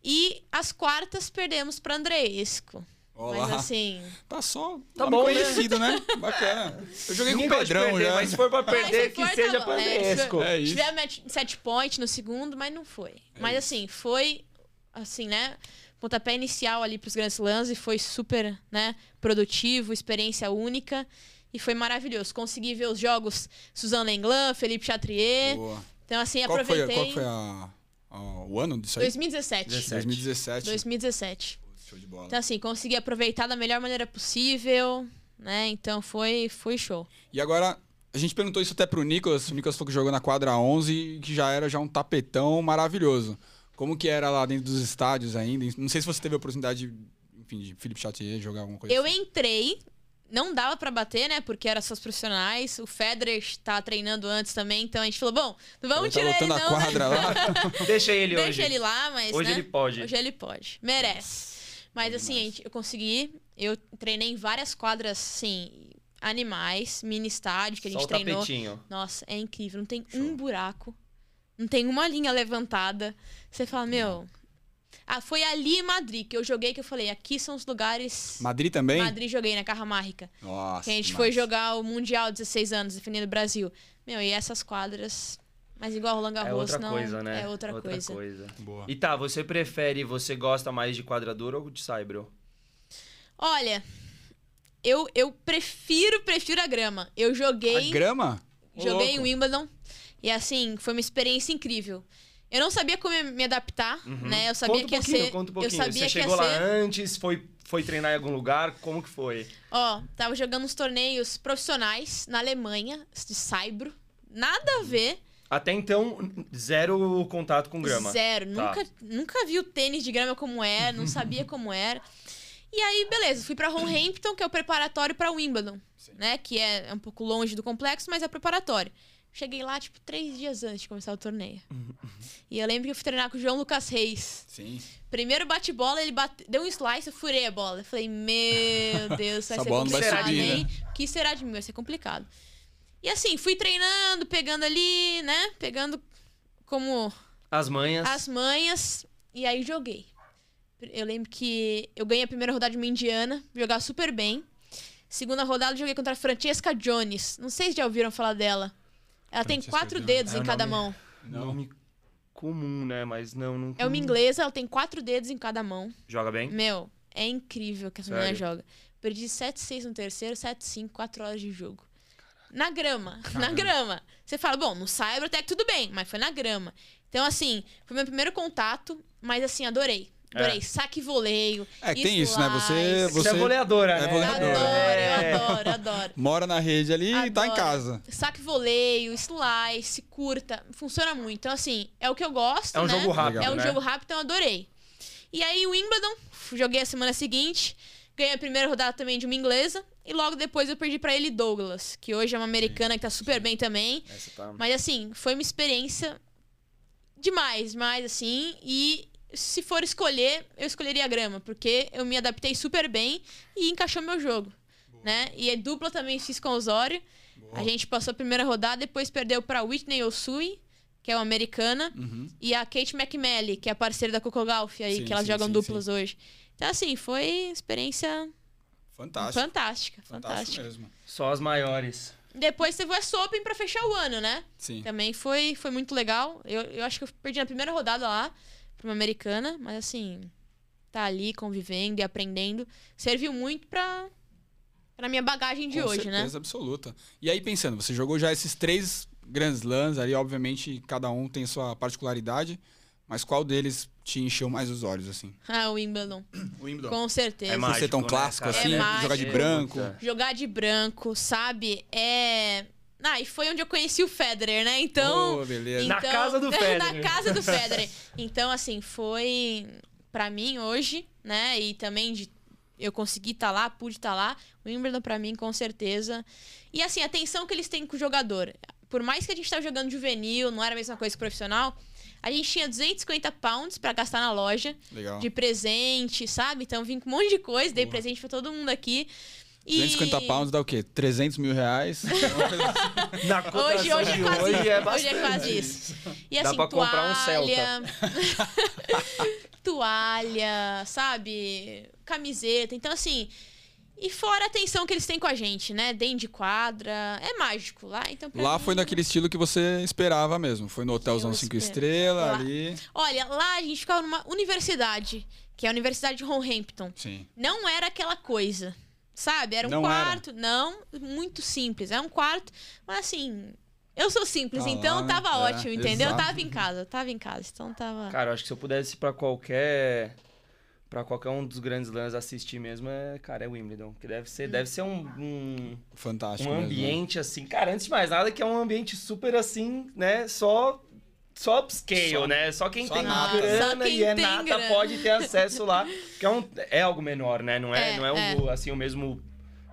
E as quartas perdemos para Andreesco. Olha Mas assim. Tá só Tá bom, né? conhecido, né? Bacana. Eu joguei Ninguém com o Pedrão perder, já. Mas se for pra perder, se que for, tá seja bom. pra É, Andresco. É isso. Tivemos match- set point no segundo, mas não foi. mas assim, foi assim, né? Pontapé inicial ali pros Grand Slams e foi super, né, produtivo, experiência única e foi maravilhoso. Consegui ver os jogos Suzanne Lenglan, Felipe Chatrier. Boa. Então assim, Qual que foi, aproveitei qual foi a, a- o ano disso aí? 2017. 17. 2017. 2017. Show de bola. Então assim, consegui aproveitar da melhor maneira possível, né? Então foi foi show. E agora, A gente perguntou isso até pro Nicolas. O Nicolas falou que jogou na quadra 11 e que já era já um tapetão maravilhoso. Como que era lá dentro dos estádios ainda? Não sei se você teve a oportunidade, enfim, de Felipe Chatier jogar alguma coisa Eu assim. entrei, não dava pra bater, né? Porque era só os profissionais. O Federer tá treinando antes também, então a gente falou, bom, não vamos tá tirar ele não, a né? quadra lá. Deixa ele Deixa hoje. ele lá, mas. Hoje né? ele pode. Hoje ele pode. Merece. Mas Bom assim, gente, eu consegui. Eu treinei em várias quadras, assim, animais, mini estádio que a Só gente o treinou. tapetinho. Nossa, é incrível. Não tem Show. um buraco. Não tem uma linha levantada. Você fala, meu. Ah, foi ali em Madrid que eu joguei que eu falei, aqui são os lugares. Madrid também? Madrid joguei na Carramarrica. Nossa. Que a gente demais. foi jogar o Mundial 16 anos, defendendo o Brasil. Meu, e essas quadras. Mas igual Roland É Garros, outra não. coisa, né? É outra, coisa. Boa. E tá, você prefere, você gosta mais de quadradura ou de saibro? Olha, eu, eu prefiro, prefiro a grama. Eu A joguei. grama? Ô, Joguei em. Wimbledon. E assim, foi uma experiência incrível. Eu não sabia como me adaptar, né? Eu sabia Uhum. conta um que ia pouquinho, ser. conta um eu pouquinho. sabia Você que chegou ia lá ser. antes, foi, foi treinar em algum lugar? Como que foi? Ó, tava jogando uns torneios profissionais na Alemanha, de saibro. Nada a ver. Até então, zero contato com grama. Zero. Tá. Nunca, nunca vi o tênis de grama como era, não sabia como era. E aí, beleza, fui pra Roehampton, que é o preparatório pra Wimbledon, né? Que é um pouco longe do complexo, mas é preparatório. Cheguei lá, tipo, três dias antes de começar o torneio. e eu lembro que eu fui treinar com o João Lucas Reis. Sim. Primeiro bate-bola, ele bate... deu um slice, eu furei a bola. Eu falei, meu Deus, vai ser bola não vai complicado, subir, hein? O que será de mim? Vai ser complicado. E assim, fui treinando, pegando ali, né? Pegando como As manhas. as manhas e aí joguei. Eu lembro que eu ganhei a primeira rodada de uma indiana, jogava super bem. Segunda rodada eu joguei contra a Francesca Jones. Não sei se já ouviram falar dela. Ela tem Francesca quatro dedos É em cada nome- mão. Nome comum, né? Mas não, não. É uma inglesa, ela tem quatro dedos em cada mão. Joga bem? Meu, é incrível que essa mulher joga. Perdi 7-6 no terceiro, 7-5, 4 horas de jogo. Na grama, na grama. Você fala, bom, no Cyber até que tudo bem, mas foi na grama. Então, assim, foi meu primeiro contato, mas assim, adorei. Adorei. É. Saque e voleio. É que tem isso, né? Você, slice. Você é você voleadora, é né? voleadora. Adoro, É. eu adoro, adoro. mora na rede ali e tá em Adoro. casa. Saque e voleio, slice, curta, funciona muito. Então, assim, é o que eu gosto, É um né? jogo rápido, É um né? jogo rápido, então eu adorei. E aí, o Wimbledon, joguei a semana seguinte, ganhei a primeira rodada também de uma inglesa, e logo depois eu perdi pra ele Douglas, que hoje é uma americana que tá super bem também. Essa tá... Mas assim, foi uma experiência demais, demais, assim. E se for escolher, eu escolheria a grama, porque eu me adaptei super bem e encaixou meu jogo. Né? E a dupla também fiz com o Osório. A gente passou a primeira rodada, depois perdeu pra Whitney Osui, que é uma americana, Uhum. e a Kate McMalley, que é a parceira da Coco Golf aí, Sim, que elas sim, jogam sim, duplas hoje. Então, assim, foi experiência fantástica, Fantástico fantástica. mesmo. Só as maiores. Depois teve o US Open pra fechar o ano, né? Sim. Também foi, foi muito legal. Eu, eu acho que eu perdi na primeira rodada lá pra uma americana, mas assim, tá ali convivendo e aprendendo. Serviu muito pra, pra minha bagagem de Com hoje, né? certeza absoluta. E aí, pensando, você jogou já esses três Grand Slams ali, obviamente, cada um tem sua particularidade, mas qual deles te encheu mais os olhos, assim? Ah, o Wimbledon. O Wimbledon. Com certeza. É Por ser tão mágico, né, clássico cara? assim, É jogar de mágico. branco. Jogar de branco, sabe? É. Ah, e foi onde eu conheci o Federer, né? Então. Oh, beleza. Na casa do Federer. Na casa do Federer. Então, assim, foi pra mim hoje, né? E também de eu consegui estar lá, pude estar lá. O Wimbledon pra mim, com certeza. E assim, a atenção que eles têm com o jogador. Por mais que a gente tava jogando juvenil, não era a mesma coisa que profissional, a gente tinha 250 pounds pra gastar na loja Legal. de presente, sabe? Então vim com um monte de coisa, dei Boa. presente pra todo mundo aqui. E 250 pounds dá o quê? 300 mil reais? Na Hoje, hoje é de quase hoje isso. é hoje é quase isso. E Dá assim, pra comprar um toalha. toalha, sabe? Camiseta. Então, assim. E fora a atenção que eles têm com a gente, né? Dentro de quadra. É mágico lá. Então, Lá mim- foi naquele estilo que você esperava mesmo. Foi no hotelzão Eu 5 espero. estrelas Lá. ali. Olha, lá a gente ficava numa universidade, que é a Universidade de Roehampton. Sim. Não era aquela coisa. Sabe? Era um Não era. quarto. Não, muito simples. É um quarto, mas assim. Eu sou simples, Tá então lá, tava é, ótimo, entendeu? exato. Tava em casa, tava em casa. Então tava. Cara, eu acho que se eu pudesse ir pra qualquer pra qualquer um dos grandes lãs assistir mesmo, é, cara, é Wimbledon. Que deve Hum. ser, deve ser um, um, Fantástico. um mesmo, né? ambiente assim. Cara, antes de mais nada, que é um ambiente super assim, né? Só. Só upscale, Só- né? Só quem só tem nata. grana Só quem e é nata grana. pode ter acesso lá. Que é, um, é algo menor, né? Não é, É, não é, o, assim, o mesmo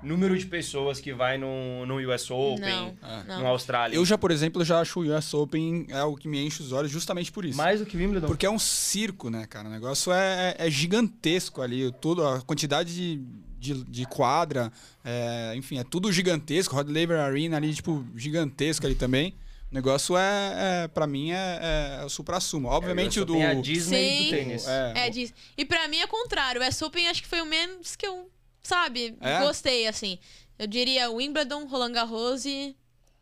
número de pessoas que vai no, no US Open, Não, É. no não. Austrália. Eu já, por exemplo, já acho o US Open é algo que me enche os olhos justamente por isso. Mais do que Wimbledon. Porque é um circo, né, cara? O negócio é, é gigantesco ali. Tudo, a quantidade de, de, de quadra, é, enfim, é tudo gigantesco. Rod Laver Arena ali, tipo, gigantesco ali também. O negócio é, é para mim, é, é o supra-sumo. Obviamente o do... Tem a Disney Sim. do tênis. É, É disso. E pra mim é o contrário. O US Open acho que foi o menos que eu, sabe, É? gostei, assim. Eu diria Wimbledon, Roland Garros e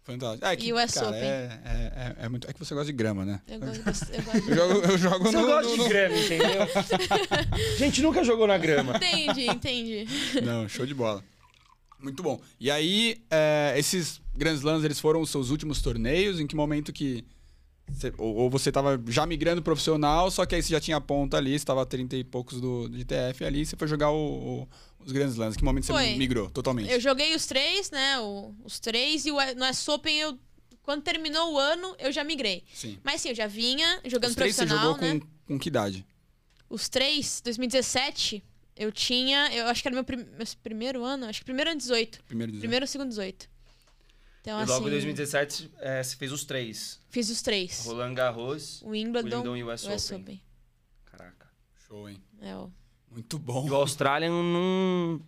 fantástico. É que, E o US cara, Open? É, é, é, é muito... É que você gosta de grama, né? eu gosto, de- eu gosto de... Eu jogo, eu jogo Você no, gosta no- de no- grama, entendeu? Gente, nunca jogou na grama. Entendi, entendi. Não, show de bola. Muito bom. E aí, é, esses Grand Slams, eles foram os seus últimos torneios? Em que momento que... Você, ou, ou você tava já migrando profissional, só que aí você já tinha ponta ali, você tava a 30 e poucos do, de TF ali, você foi jogar o- o- os Grand Slams. Que momento você Foi. migrou totalmente? Eu joguei os três, né? o- os três, e o, no US Open eu. Quando terminou o ano, eu já migrei. Sim. Mas sim, eu já vinha jogando Os três você profissional, jogou né? com, com que idade? Os três, 2017, eu tinha. Eu acho que era meu, prim- meu primeiro ano, acho que primeiro ano 18. Primeiro, Primeiro ou segundo 18. Então, E logo assim. em 2017, é, você fez os três. Fiz os três. Roland Garros, Wimbledon, Wimbledon e US, US Open. Open. Caraca. Show, hein? É, ó. Muito bom. E o Australian não...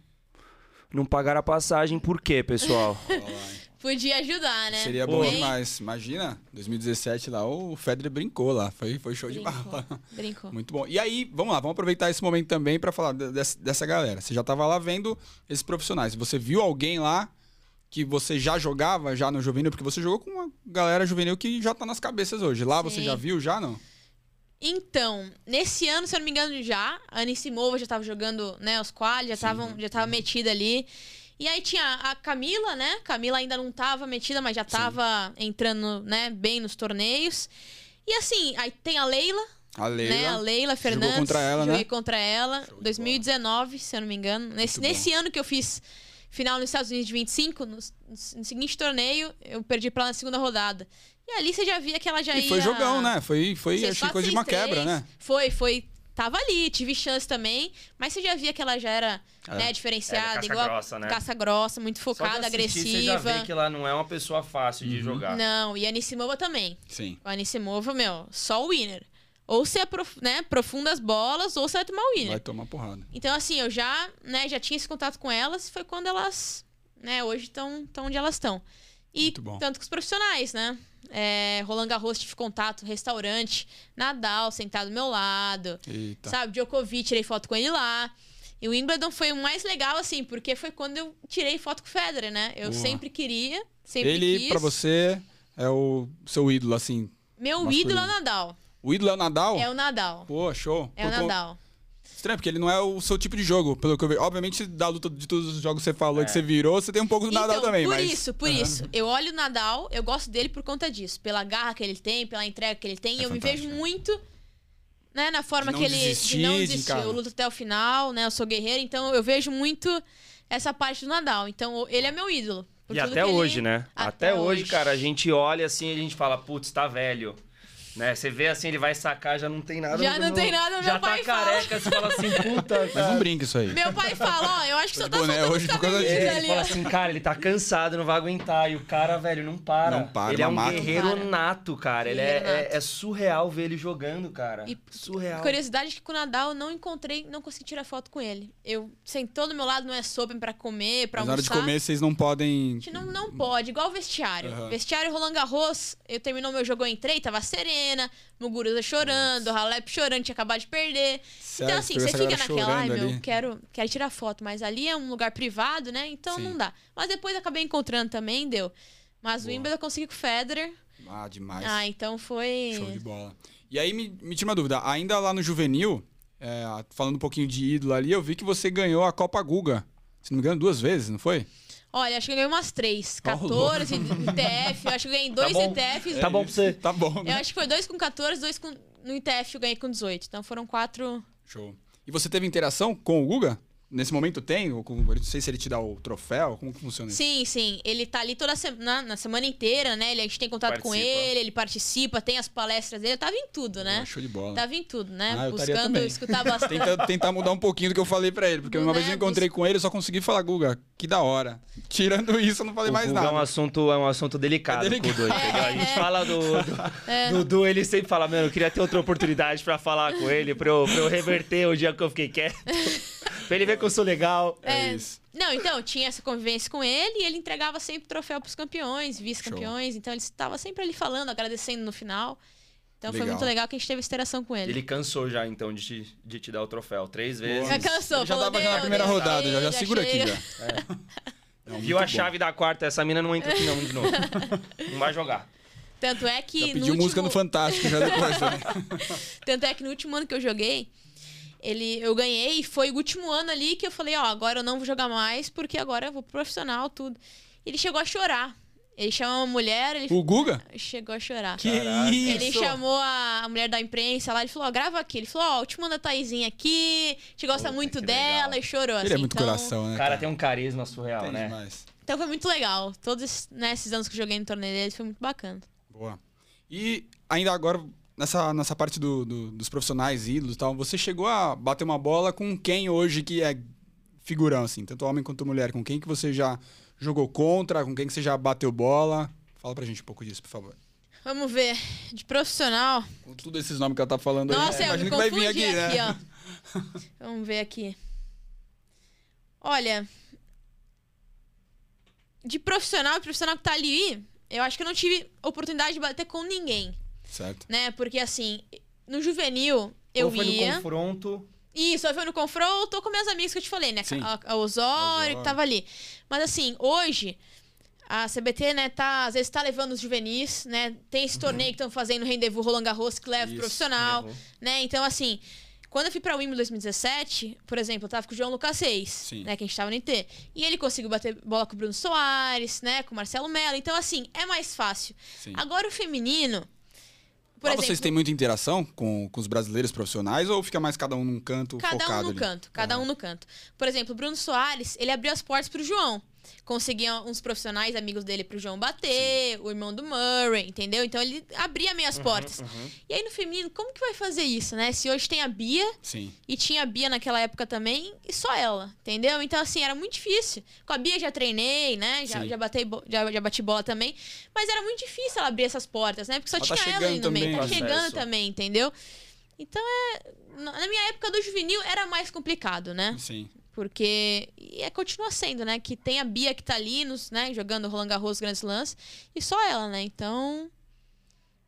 Não pagaram a passagem por quê, pessoal? Podia ajudar, né? Seria bom demais. Imagina, 2017 lá, o Federer brincou lá. Foi, foi show de Brincou. bala. Brincou. Muito bom. E aí, vamos lá, vamos aproveitar esse momento também para falar de- dessa, dessa galera. Você já estava lá vendo esses profissionais. Você viu alguém lá que você já jogava já no juvenil? Porque você jogou com uma galera juvenil que já tá nas cabeças hoje. Lá você Sim. já viu, já não? Então, nesse ano, se eu não me engano, já, a Anissimova já tava jogando, né, os quali, já, tavam, já tava metida ali. E aí tinha a Camila, né? Camila ainda não tava metida, mas já tava entrando, né, bem nos torneios. E assim, aí tem a Leila, A Leila. né? A Leila Jogou Fernandes. contra ela, né? Joguei contra ela. Show de 2019, se eu não me engano. Nesse, nesse ano que eu fiz final nos Estados Unidos de 25, no, no seguinte torneio, eu perdi pra ela na segunda rodada. E ali você já via que ela já ia... E foi jogão, né? Foi, foi Seis, acho que quatro, coisa de uma quebra, três. né? Foi, foi. Tava ali, tive chance também. Mas você já via que ela já era, É. né, diferenciada, casca igual grossa, né? caça grossa, muito Só de focada, assistir, agressiva. Você já vê que ela não é uma pessoa fácil Uhum. de jogar. Não, e a Anissimova também. Sim. A Anissimova, meu, só o winner. Ou você aprof- né, aprofunda as bolas, ou você vai tomar o winner. Vai tomar porrada. Então, assim, eu já, né, já tinha esse contato com elas, foi quando elas, né, hoje estão onde elas estão. E tanto com os profissionais, né? É, Roland Garros tive contato, restaurante, Nadal sentado do meu lado, Eita. sabe? Djokovic, tirei foto com ele lá. E o Wimbledon foi o mais legal, assim, porque foi quando eu tirei foto com o Federer, né? Eu Boa. sempre queria, sempre Ele, quis. pra você, é o seu ídolo, assim. Meu masculino. ídolo é Nadal. O ídolo é o Nadal? É o Nadal. Pô, show. É o Por co- Nadal. Estranho, porque ele não é o seu tipo de jogo, pelo que eu vejo. Obviamente, da luta de todos os jogos que você falou É. que você virou, você tem um pouco do Nadal então, também, por mas... isso, por Aham. isso. Eu olho o Nadal, eu gosto dele por conta disso. Pela garra que ele tem, pela entrega que ele tem. É e eu me fantástico. vejo muito, né, na forma que ele... desistir, de não de, desistir. Eu luto até o final, né? Eu sou guerreiro. Então, eu vejo muito essa parte do Nadal. Então, ele é meu ídolo. E até que ele- hoje, né? Até, Até hoje, hoje. cara, a gente olha assim e a gente fala, putz, tá velho. Né? Você vê assim, ele vai sacar, já não tem nada. Já não tem nada, Já meu pai tá careca, você fala assim, puta, Mas não brinca isso aí. Meu pai fala, ó, eu acho que só tá boné faltando hoje por causa disso. Ele ali, fala ó. assim, cara, ele tá cansado, não vai aguentar. E o cara, velho, não para. Não para, ele é um máquina. guerreiro Não nato, cara. Ele é, é- é surreal ver ele jogando, cara. E surreal. Curiosidade é que com o Nadal eu não encontrei, não consegui tirar foto com ele. Eu sentou do meu lado, não é sopa pra comer, pra Mas na hora almoçar. de comer, vocês não podem... A gente não, não pode, igual o vestiário. Aham. Vestiário Roland Garros, eu terminou meu jogo, eu entrei, tava serena, Muguruza chorando, Halep chorando, tinha acabado de perder. Sério, então, assim, pegou você fica naquela, ai meu, ali. quero, quero tirar foto, mas ali é um lugar privado, né? Então Sim. não dá. Mas depois acabei encontrando também, deu. Mas o Boa. Wimbledon eu consegui com o Federer. Ah, demais. Ah, então foi. Show de bola. E aí, me, me tira uma dúvida. Ainda lá no juvenil, é, falando um pouquinho de ídolo ali, eu vi que você ganhou a Copa Guga. Se não me engano, duas vezes, não foi? Olha, acho que eu ganhei umas três. Ó, 14 ITF, eu acho que eu ganhei dois bom. ITFs. Tá bom pra você. Tá bom, Eu né? acho que foi dois com 14, dois com... no ITF eu ganhei com 18. Então foram quatro. Show. E você teve interação com o Guga? Nesse momento tem? Ou com, eu não sei se ele te dá o troféu, como que funciona isso? Sim, sim. Ele tá ali toda semana, na semana inteira, né? Ele, a gente tem contato com Participa. ele, ele participa, tem as palestras dele. Eu tava em tudo, né? Show de bola. Tava em tudo, né? Ah, eu Buscando também. escutar bastante. Tenta, tentar mudar um pouquinho do que eu falei pra ele, porque Não uma vez é, eu encontrei com ele, eu só consegui falar, Guga, que da hora. Tirando isso, eu não falei O mais Guga nada. é um assunto, é um assunto delicado, É delicado. com o Du, entendeu? A gente É. fala do, do, do Du, ele sempre fala, mano, eu queria ter outra oportunidade pra falar com ele, pra eu, pra eu reverter o dia que eu fiquei quieto. pra ele ver que eu sou legal. É isso. Não, então, tinha essa convivência com ele e ele entregava sempre troféu pros campeões, vice-campeões. Então ele estava sempre ali falando, agradecendo no final. Então foi Legal. muito legal que a gente teve essa interação com ele. Ele cansou já, então, de te, de te dar o troféu. Três vezes. Já cansou, já falou, tava já na "Deu, primeira deu, rodada, já, já segura aqui chega." já. Não, Viu muito a bom. chave da quarta, essa mina não entra aqui não, de novo. Não vai jogar. Tanto é que. Já no pediu último... música no Fantástico já depois também. Tanto é que no último ano que eu joguei, ele, eu ganhei e foi o último ano ali que eu falei, ó, agora eu não vou jogar mais, porque agora eu vou pro profissional, tudo. Ele chegou a chorar. Ele chamou uma mulher, ele O Guga? chegou a chorar. Que Caraca. isso? Ele chamou a, a mulher da imprensa lá, ele falou, ó, grava aqui. Ele falou, ó, o último ano da Taizinha aqui, a gente gosta Puta, muito dela, legal. e chorou, Ele assim. é muito então, coração, né? O cara tem um carisma surreal, Tem né? demais. Então foi muito legal. Todos esses, né, esses anos que eu joguei no torneio dele, foi muito bacana. Boa. E ainda agora, nessa, nessa parte do, do- dos profissionais, ídolos e tal, você chegou a bater uma bola com quem hoje que é figurão, assim, tanto homem quanto mulher? Com quem que você já jogou contra? Com quem que você já bateu bola? Fala pra gente um pouco disso, por favor. Vamos ver. De profissional. Com tudo esses nomes que ela tá falando aí, Nossa, eu imagino que vai vir aqui, aqui, né? Vamos ver aqui. Olha. De profissional, de profissional que tá ali, eu acho que eu não tive oportunidade de bater com ninguém, Certo. né? Porque assim, no juvenil eu Ou foi ia. no confronto. Isso, eu fui no confronto com meus amigos que eu te falei, né? Sim. A, a Osório, que tava ali. Mas assim, hoje, a CBT, né, tá, às vezes tá levando os juvenis, né? Tem esse torneio que estão fazendo Rendezvous Roland Garros que leva o Isso, profissional, né? Então, assim, quando eu fui pra Wimbledon 2017, por exemplo, eu tava com o João Lucas Seis, Sim. né, que a gente tava no IT. E ele conseguiu bater bola com o Bruno Soares, né, com o Marcelo Mello. Então, assim, é mais fácil. Sim. Agora o feminino, por exemplo, vocês têm muita interação com, com os brasileiros profissionais ou fica mais cada um num canto Cada um no ali? canto, cada um no canto. Por exemplo, o Bruno Soares, ele abriu as portas pro João. Conseguia uns profissionais amigos dele pro João bater, o irmão do Murray, entendeu? Então ele abria meio as portas. uhum. E aí no feminino, como que vai fazer isso, né? Se hoje tem a Bia, Sim. e tinha a Bia naquela época também, e só ela, entendeu? Então, assim, era muito difícil. Com a Bia já treinei, né? Já, Sim. já, batei, já, já bati bola também. Mas era muito difícil ela abrir essas portas, né? Porque só Ela tá tinha ela ali no meio. Tá né? chegando Acesso. também, entendeu? Então, é... na na minha época do juvenil era mais complicado, né? Sim. Porque. E é, continua sendo, né? Que tem a Bia que tá ali, nos, né? Jogando Roland Garros Grandes Slams. E só ela, né? Então.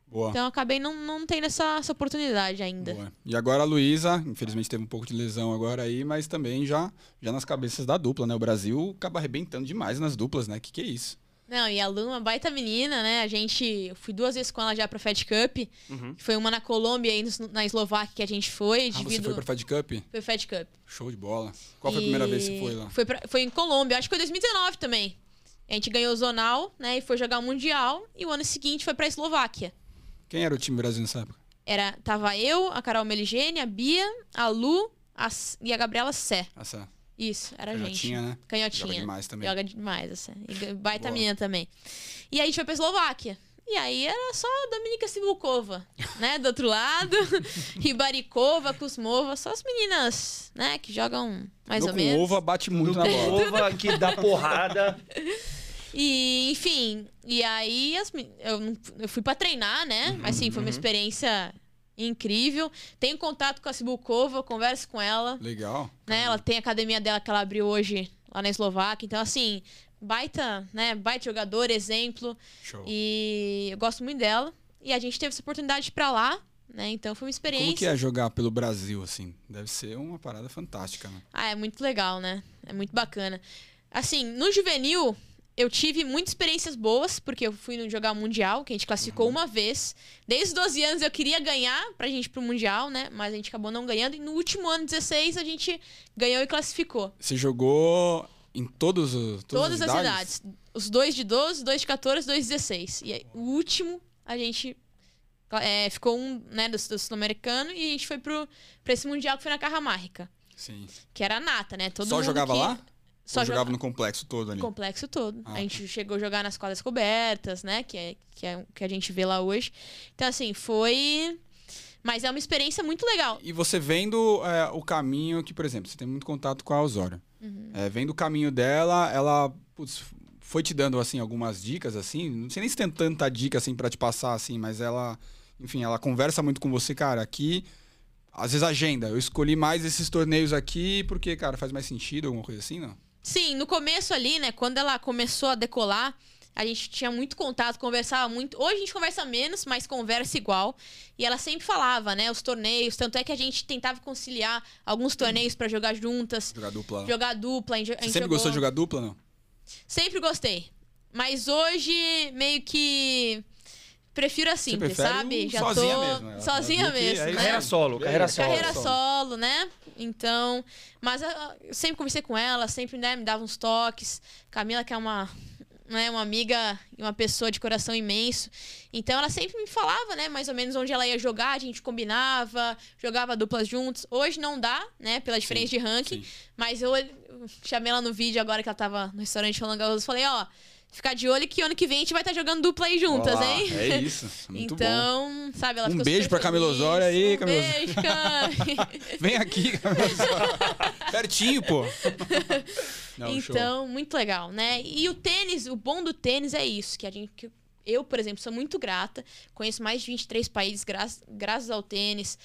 Boa. Então eu acabei não, não tendo essa, essa oportunidade ainda. Boa. E agora a Luísa, infelizmente teve um pouco de lesão agora aí, mas também já, já nas cabeças da dupla, né? O Brasil acaba arrebentando demais nas duplas, né? Que que é isso? Não, e a Lu, uma baita menina, né? A gente. Eu fui duas vezes com ela já pra Fed Cup. Uhum. Foi uma na Colômbia e na Eslováquia que a gente foi. Ah, você foi pra Fed Cup? Foi Fed Cup. Show de bola. Qual foi a primeira vez que você foi lá? Foi, pra- foi em Colômbia, acho que foi 2019 também. A gente ganhou o Zonal, né? E foi jogar o Mundial. E o ano seguinte foi pra Eslováquia. Quem era o time Brasil nessa época? Era, tava eu, a Carol Meligene, a Bia, a Lu a e a Gabriela Sé. Essa Isso, era a gente. canhotinha, né? Canhotinha. Joga demais também. Joga demais, assim. E baita Boa. menina também. E aí a gente foi pra Eslováquia. E aí era só Dominika Sibulkova, né? Do outro lado. Ribarikova, Kuzmova. Só as meninas, né? Que jogam mais ou menos. ova, bate muito na bola. Ova que dá porrada. E, enfim. E aí as eu, eu fui pra treinar, né? Mas sim, foi uma experiência incrível. Tenho contato com a Sibulkova, converso com ela. Legal. né? Ela tem a academia dela que ela abriu hoje lá na Eslováquia. Então, assim, baita, né? Baita jogador, exemplo. Show. E eu gosto muito dela. E a gente teve essa oportunidade pra lá, né? Então foi uma experiência. Como que é jogar pelo Brasil, assim? Deve ser uma parada fantástica, né? Ah, é muito legal, né? É muito bacana. Assim, no juvenil, eu tive muitas experiências boas, porque eu fui no jogar o Mundial, que a gente classificou Uhum. uma vez. Desde os 12 anos eu queria ganhar pra gente ir pro Mundial, né? Mas a gente acabou não ganhando. E no último ano, 16, a gente ganhou e classificou. Você jogou em todos os, todas, Todas as idades. Os dois de 12, dois de 14, dois de 16. E aí, o último, a gente é, ficou um, né, do, do sul-americano e a gente foi pro, pra esse mundial que foi na Carramárica, Sim. que era a nata, né? Todo Só jogava que- lá? Só jogava no complexo todo ali? complexo todo. Ah, a gente chegou a jogar nas quadras cobertas, né? Que é, que é o que a gente vê lá hoje. Então, assim, foi. Mas é uma experiência muito legal. E você vendo é, o caminho que, por exemplo, você tem muito contato com a Osório. Uhum. É, vendo o caminho dela, ela putz, foi te dando assim algumas dicas assim. Não sei nem se tem tanta dica assim para te passar assim, mas ela, enfim, ela conversa muito com você, cara. Aqui, às vezes agenda. Eu escolhi mais esses torneios aqui porque, cara, faz mais sentido, alguma coisa assim, não? Sim, no começo ali, né? Quando ela começou a decolar, a gente tinha muito contato, conversava muito. Hoje a gente conversa menos, mas conversa igual. E ela sempre falava, né? Os torneios. Tanto é que a gente tentava conciliar alguns torneios pra jogar juntas, Jogar dupla. jogar dupla. A gente, Você sempre jogou- gostou de jogar dupla, não? Sempre gostei. Mas hoje, meio que. Prefiro assim, sabe? Já sozinha tô mesmo, ela- sozinha mesmo. é né? Carreira solo, carreira solo. Carreira solo, né? Então, mas ah, eu sempre conversei com ela, sempre né, me dava uns toques. Camila, que é uma, né, uma amiga e uma pessoa de coração imenso. Então, ela sempre me falava, né, mais ou menos onde ela ia jogar, a gente combinava, jogava duplas juntos. Hoje não dá, né, pela diferença de ranking, sim. mas eu, eu chamei ela no vídeo agora que ela tava no restaurante Roland Garros, falei, ó, ficar de olho que ano que vem a gente vai estar jogando dupla aí juntas, Olá, hein? É isso. Muito bom. então, sabe, ela Um beijo pra Camila. Osório aí, um Camila Beijo. Vem aqui, Camila. Pertinho, pô. Não, show. então, muito legal, né? E o tênis, o bom do tênis é isso, que a gente. que eu, por exemplo, sou muito grata. Conheço mais de 23 países graças, graças ao tênis.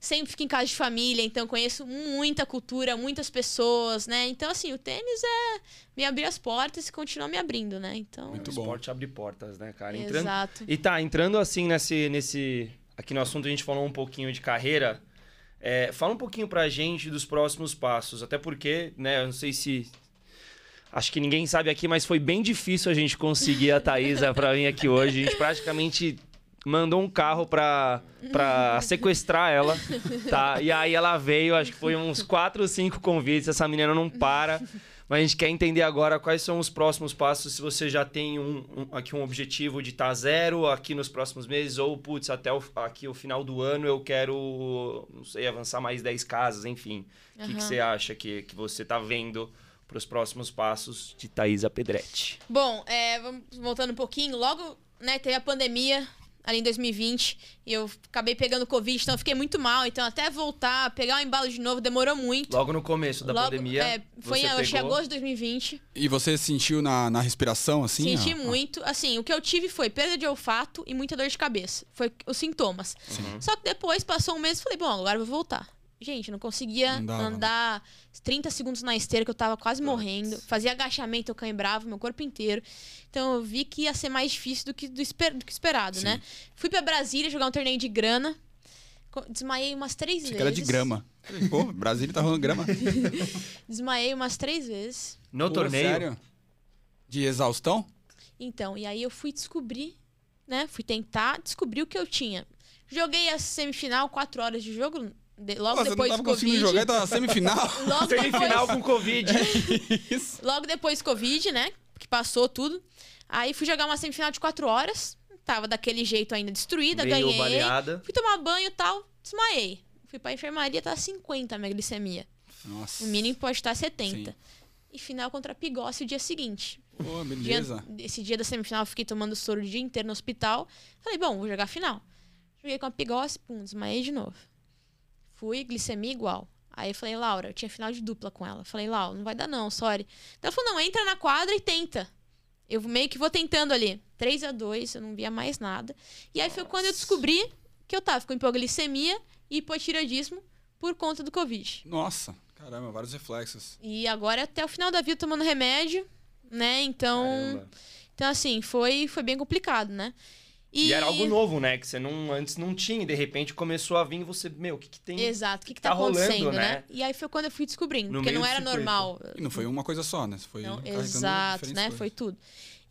Sempre fico em casa de família, então conheço muita cultura, muitas pessoas, né? Então, assim, o tênis é me abrir as portas e continua me abrindo, né? Então. Muito o bom. esporte abre portas, né, cara? Entrando... Exato. E tá, entrando assim nesse, nesse. Aqui no assunto a gente falou um pouquinho de carreira. É, fala um pouquinho pra gente dos próximos passos. Até porque, né, eu não sei se. Acho que ninguém sabe aqui, mas foi bem difícil a gente conseguir a Thaísa pra vir aqui hoje. A gente praticamente mandou um carro pra, pra sequestrar ela, tá? E aí ela veio, acho que foi uns quatro ou cinco convites. Essa menina não para. Mas a gente quer entender agora quais são os próximos passos, se você já tem um, um- aqui um objetivo de estar zero aqui nos próximos meses, ou, putz, até o, aqui o final do ano eu quero, não sei, avançar mais 10 casas, enfim. O que, que Aham. você acha que, que você tá vendo para os próximos passos de Thaisa Pedretti? Bom, é, vamos voltando um pouquinho. Logo, né, teve a pandemia ali em 2020 e eu acabei pegando Covid, então eu fiquei muito mal. Então, até voltar, pegar o embalo de novo, demorou muito. Logo no começo da Logo- pandemia, é, foi você em agosto de 2020. E você sentiu na, na respiração, assim? Senti ó? muito. Assim, o que eu tive foi perda de olfato e muita dor de cabeça. Foi os sintomas. Uhum. Só que depois passou um mês e falei, bom, agora eu vou voltar. Gente, não conseguia Não dava, né? andar 30 segundos na esteira, que eu tava quase morrendo. Fazia agachamento, eu cãibrava, meu corpo inteiro. Então eu vi que ia ser mais difícil do que, do esper- do que esperado, Sim. né? Fui pra Brasília jogar um torneio de grana. Desmaiei umas três Achei vezes. que era de grama. Pô, Brasília tá rolando grama. Desmaiei umas três vezes. No Pô, torneio, Sério? De exaustão? Então, e aí eu fui descobrir, né? Fui tentar descobrir o que eu tinha. Joguei a semifinal, quatro horas de jogo, de- logo Pô, depois tava do Covid. conseguindo jogar e tá na semifinal. Logo semifinal depois, com Covid. Isso. logo depois do Covid, né? Que passou tudo. Aí fui jogar uma semifinal de quatro horas. Tava daquele jeito ainda destruída, Meio ganhei. baleada. Fui tomar banho e tal, desmaiei. Fui pra enfermaria, tá 50 a minha glicemia. Nossa. O mínimo pode estar 70. Sim. E final contra a Pigossi o dia seguinte. Pô, Dia- beleza. esse dia da semifinal eu fiquei tomando soro o dia inteiro no hospital. Falei, bom, vou jogar a final. Joguei com a Pigossi, pum, desmaiei de novo. Fui, glicemia igual. Aí eu falei, Laura, eu tinha final de dupla com ela. Falei, Laura, não vai dar não, sorry. Então ela falou, não, entra na quadra e tenta. Eu meio que vou tentando ali. 3 a 2 eu não via mais nada. E aí foi quando eu descobri que eu tava com hipoglicemia e hipotireoidismo por conta do Covid. Nossa, caramba, vários reflexos. E agora até o final da vida tomando remédio, né? Então, Caramba. então assim, foi, foi bem complicado, né? E... era algo novo, né? Que você não, antes não tinha, e de repente começou a vir e você, meu, o que, que tem? Exato, o que, que tá tá, rolando, acontecendo, né? né? E aí foi quando eu fui descobrindo, No porque não era normal. E não foi uma coisa só, né? Foi Não, exato, né? coisas. Foi tudo.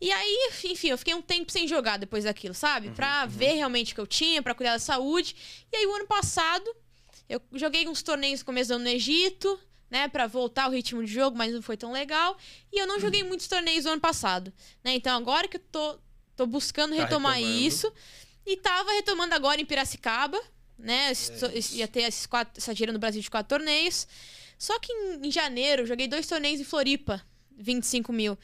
E aí, enfim, eu fiquei um tempo sem jogar depois daquilo, sabe? Uhum, pra ver realmente o que eu tinha, pra cuidar da saúde. E aí, o ano passado, eu joguei uns torneios no começo do ano no Egito, né? Pra voltar o ritmo de jogo, mas não foi tão legal. E eu não Uhum. joguei muitos torneios no ano passado, né? Então, agora que eu tô, tô buscando Tá retomar retomando. isso. E tava retomando agora em Piracicaba, né? É ia ter esses quatro, essa gira no Brasil de quatro torneios. Só que em, em janeiro, joguei dois torneios em Floripa, 25 mil.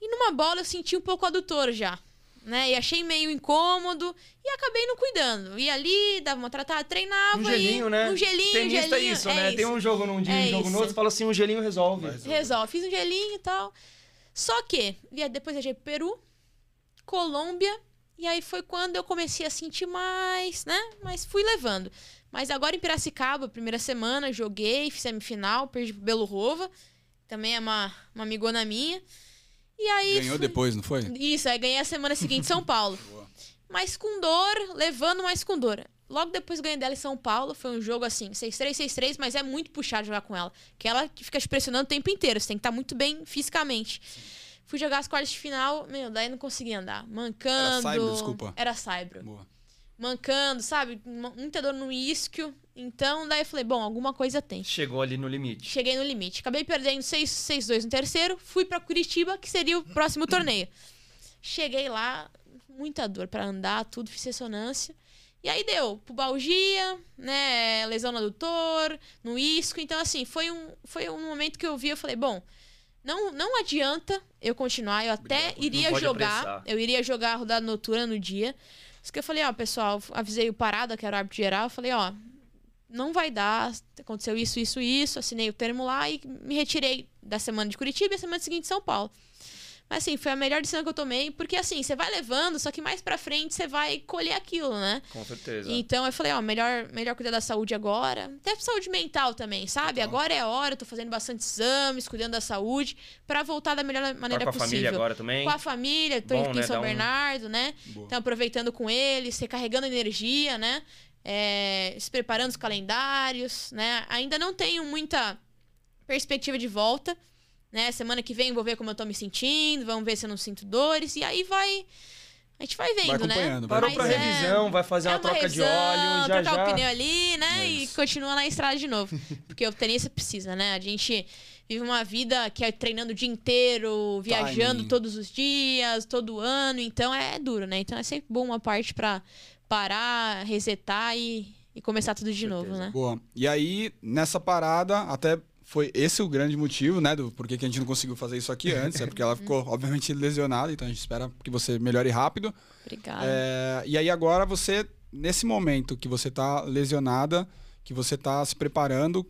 E numa bola eu senti um pouco adutor já. Né? E achei meio incômodo e acabei não cuidando. Ia ali, dava uma tratada, treinava. Um gelinho, e... né? Um gelinho, Tenista um gelinho. É isso, é né? Isso. Tem um jogo num dia, é um jogo isso. no outro, fala assim, um gelinho resolve. Resolve. Fiz um gelinho e tal. Só que, depois viajei pro Peru, Colômbia, e aí foi quando eu comecei a sentir mais, né? Mas fui levando. Mas agora em Piracicaba, primeira semana, joguei, fiz semifinal, perdi pro Belo Rova. Também é uma, uma amigona minha. E aí. Ganhou fui... depois, não foi? Isso, aí ganhei a semana seguinte em São Paulo. mas com dor, levando mais com dor. Logo depois ganhei dela em São Paulo. Foi um jogo assim, 6-3, 6-3, mas é muito puxado jogar com ela. Que ela fica te pressionando o tempo inteiro. Você tem que estar muito bem fisicamente. Sim. Fui jogar as quartas de final, meu, daí não consegui andar. Mancando. Era Saibro, desculpa. Era Saibro. Boa. Mancando, sabe? Muita dor no isquio. Então, daí eu falei, bom, alguma coisa tem. Chegou ali no limite. Cheguei no limite. Acabei perdendo 6-2 no terceiro. Fui para Curitiba, que seria o próximo torneio. Cheguei lá, muita dor para andar, tudo, fiz ressonância. E aí deu pubalgia, né, lesão no adutor, no isco. Então, assim, foi um, foi um momento que eu vi, eu falei, bom, não, não adianta eu continuar, eu até iria jogar. Apressar. Eu iria jogar a rodada noturna no dia. Isso que eu falei, ó, pessoal, avisei o Parada, que era o árbitro geral, eu falei, ó, não vai dar, aconteceu isso, isso, isso, assinei o termo lá e me retirei da semana de Curitiba e a semana seguinte de São Paulo. Mas assim, foi a melhor decisão que eu tomei, porque assim, você vai levando, só que mais pra frente você vai colher aquilo, né? Com certeza. Então eu falei, ó, melhor, melhor cuidar da saúde agora. Até saúde mental também, sabe? Agora é a hora, eu tô fazendo bastante exames, cuidando da saúde, para voltar da melhor maneira tá com possível. Com a família agora também? Com a família, tô Bom, aqui né? em São Dá Bernardo, um... né? Boa. Então aproveitando com eles, recarregando energia, né? É, se preparando os calendários, né? Ainda não tenho muita perspectiva de volta, né? Semana que vem vou ver como eu tô me sentindo, vamos ver se eu não sinto dores. E aí vai. A gente vai vendo, vai né? Parou pra é, revisão, vai fazer é uma, uma, troca revisão, de óleo, já trocar já... o pneu ali, né? É e continua na estrada de novo. Porque o tenista precisa, né? A gente vive uma vida que é treinando o dia inteiro, viajando Timing. todos os dias, todo ano. Então é duro, né? Então é sempre bom uma parte pra parar, resetar e, e começar tudo de novo, né? Boa. E aí, nessa parada, até foi esse o grande motivo, né, do porquê que a gente não conseguiu fazer isso aqui antes, é porque ela ficou, obviamente, lesionada, então a gente espera que você melhore rápido. Obrigada. É, e aí agora você, nesse momento que você está lesionada, que você está se preparando, o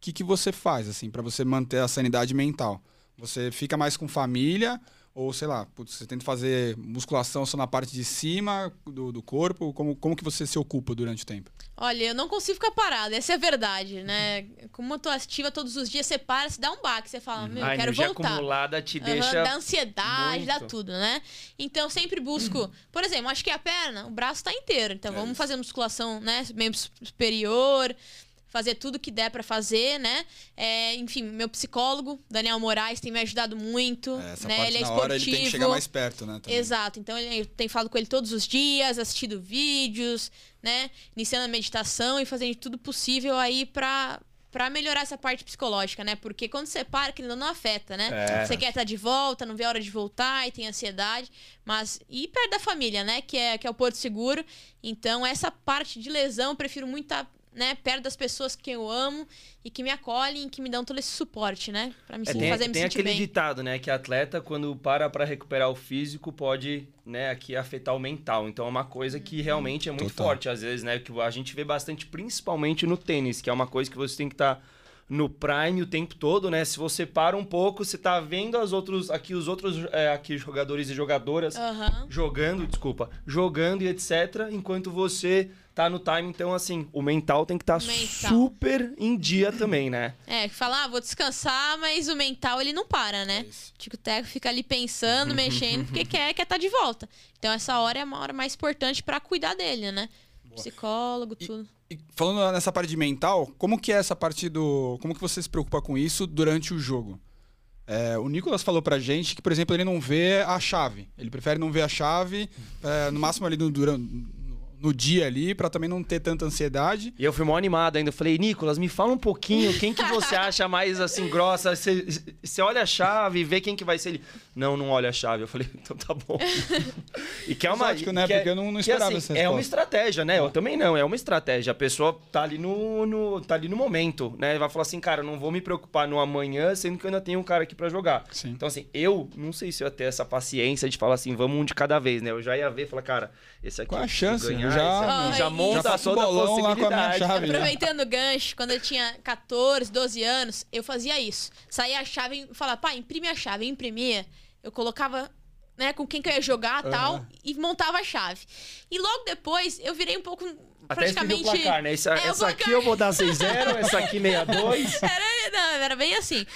que, que você faz, assim, para você manter a sanidade mental? Você fica mais com família ou, sei lá, putz, você tenta fazer musculação só na parte de cima do, do corpo? Como, como que você se ocupa durante o tempo? Olha, eu não consigo ficar parada, essa é a verdade, né? Como eu tô ativa todos os dias, você para, se dá um baque, você fala, meu, eu quero voltar. A acumulada te uhum, deixa Dá ansiedade, muito. dá tudo, né? Então, eu sempre busco, uhum. por exemplo, acho que a perna, o braço tá inteiro, então é vamos isso. fazer musculação, né, membro superior, fazer tudo que der para fazer, né? É, enfim, meu psicólogo, Daniel Moraes, tem me ajudado muito. É, essa né? parte ele é na esportivo. hora ele tem que chegar mais perto, né? Também. Exato. Então eu tenho falado com ele todos os dias, assistido vídeos, né? Iniciando a meditação e fazendo tudo possível aí para para melhorar essa parte psicológica, né? Porque quando você para, que ainda não afeta, né? É. Você quer estar de volta, não vê a hora de voltar e tem ansiedade, mas e perto da família, né? Que é que é o porto seguro. Então essa parte de lesão, eu prefiro muito estar tá né, perto das pessoas que eu amo e que me acolhem, que me dão todo esse suporte, né, para me é, tem, fazer me tem sentir aquele bem. ditado, né, que atleta quando para para recuperar o físico pode, né, aqui afetar o mental. Então é uma coisa que uhum. realmente é muito Total. forte às vezes, né, que a gente vê bastante principalmente no tênis, que é uma coisa que você tem que estar tá no prime o tempo todo, né? Se você para um pouco, você tá vendo as outros, aqui os outros é, aqui jogadores e jogadoras uhum. jogando, desculpa, jogando e etc, enquanto você tá no time, então assim, o mental tem que estar tá super em dia também, né? É, falar, ah, vou descansar, mas o mental ele não para, né? É Tico Teco fica ali pensando, mexendo, porque quer quer estar tá de volta. Então essa hora é uma hora mais importante para cuidar dele, né? Boa. Psicólogo, tudo. E falando nessa parte de mental, como que é essa parte do, como que você se preocupa com isso durante o jogo? É, o Nicolas falou pra gente que, por exemplo, ele não vê a chave. Ele prefere não ver a chave, é, no máximo ali no, durante, no dia ali, pra também não ter tanta ansiedade. E eu fui mó animado ainda. Eu falei, Nicolas, me fala um pouquinho, quem que você acha mais assim, grossa? Você, você olha a chave e vê quem que vai ser ele. Não, não olha a chave. Eu falei, então tá bom. e que é uma. Exótico, né? que é- Porque eu não- não que, esperava assim, essa É uma estratégia, né? Eu também não, é uma estratégia. A pessoa tá ali no, no- tá ali no momento, né? Vai falar assim, cara, não vou me preocupar no amanhã, sendo que eu ainda tenho um cara aqui pra jogar. Sim. Então, assim, eu não sei se eu ia ter essa paciência de falar assim, vamos um de cada vez, né? Eu já ia ver e falar, cara, esse aqui. Qual a chance? ganhar, Eu já- esse aqui, já Ai, monta já faço toda a bolão lá com a minha chave. já. Aproveitando o gancho, quando eu tinha 14, 12 anos, eu fazia isso. Saía a chave e falava, pai, imprime a chave. Eu imprimia, eu colocava né, com quem que eu ia jogar e tal, e montava a chave. E logo depois eu virei um pouco Até praticamente. o placar, né? Essa, É, o essa aqui placar. eu vou dar 6-0, essa aqui 6-2. Era, não, era bem assim.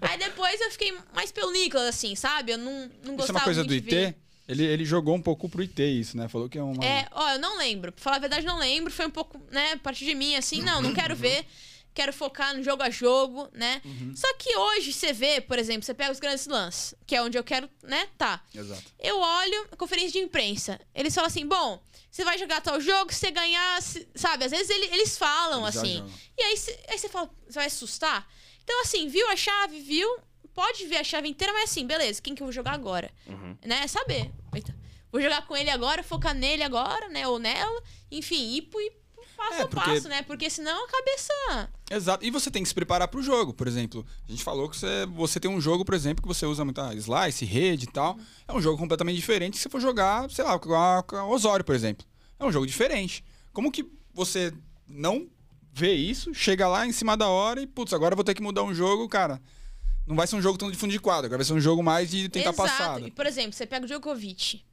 Aí depois eu fiquei mais pelo Nicolas, assim, sabe? Eu não, não gostava Isso é uma coisa muito do de ver. Ele, ele jogou um pouco pro IT isso, né? Falou que é uma... É, ó, eu não lembro. Pra falar a verdade, não lembro. Foi um pouco, né, a partir de mim, assim, não, não quero ver. Quero focar no jogo a jogo, né? Só que hoje você vê, por exemplo, você pega os grandes lances, que é onde eu quero, né, tá. Exato. Eu olho a conferência de imprensa. Eles falam assim: bom, você vai jogar tal jogo, se você ganhar, sabe? Às vezes ele- eles falam Eles assim. jogam. E aí, cê- aí você fala: você vai assustar? Então, assim, viu a chave, viu? Pode ver a chave inteira, mas assim, beleza, quem que eu vou jogar agora? Né? É saber. Eita. Vou jogar com ele agora, focar nele agora, né? Ou nela. Enfim, ir pro, passo É, a porque- passo, né? Porque senão a cabeça. Exato. E você tem que se preparar pro jogo, por exemplo. A gente falou que você, você tem um jogo, por exemplo, que você usa muita slice, rede e tal. É um jogo completamente diferente se você for jogar, sei lá, com a, com a Osório, por exemplo. É um jogo diferente. Como que você não vê isso, chega lá em cima da hora e, putz, agora eu vou ter que mudar um jogo, cara. Não vai ser um jogo tão de fundo de quadro, vai ser um jogo mais de tentar Exato. passar. E, por exemplo, você pega o Djokovic.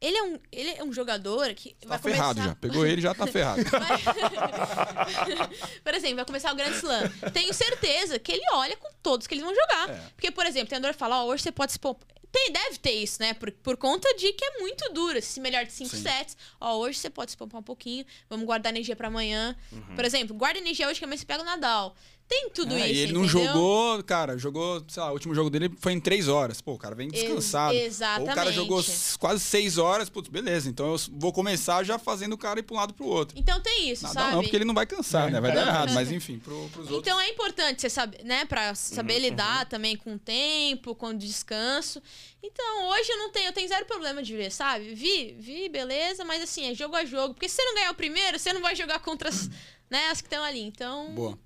Ele é um, ele é um jogador que Tá vai ferrado começar... já. Pegou ele já tá ferrado. por exemplo, vai começar o Grand Slam. Tenho certeza que ele olha com todos que eles vão jogar. É. Porque, por exemplo, o treinador fala, ó, hoje você pode se poupar. Tem, deve ter isso, né? Por, por conta de que é muito duro. Esse melhor de cinco Sim. sets. Ó, hoje você pode se poupar um pouquinho. Vamos guardar energia pra amanhã. Uhum. Por exemplo, guarda energia hoje que amanhã você pega o Nadal. Tem tudo É, isso, e ele não entendeu? jogou, cara, jogou, sei lá, o último jogo dele foi em três horas. Pô, o cara vem Ex- descansado. Ou o cara exatamente. jogou quase seis horas, putz, beleza. Então eu vou começar já fazendo o cara ir pra um lado pro outro. Então tem isso, Nada sabe? não, porque ele não vai cansar, né? Vai dar Não. errado. Mas enfim, pro, pros outros. Então é importante você saber, né, Pra saber Uhum, lidar também com o tempo, com o descanso. Então, hoje eu não tenho, eu tenho zero problema de ver, sabe? Vi, vi, beleza, mas assim, é jogo a jogo. Porque se você não ganhar o primeiro, você não vai jogar contra as, né, as que estão ali. Então, Boa.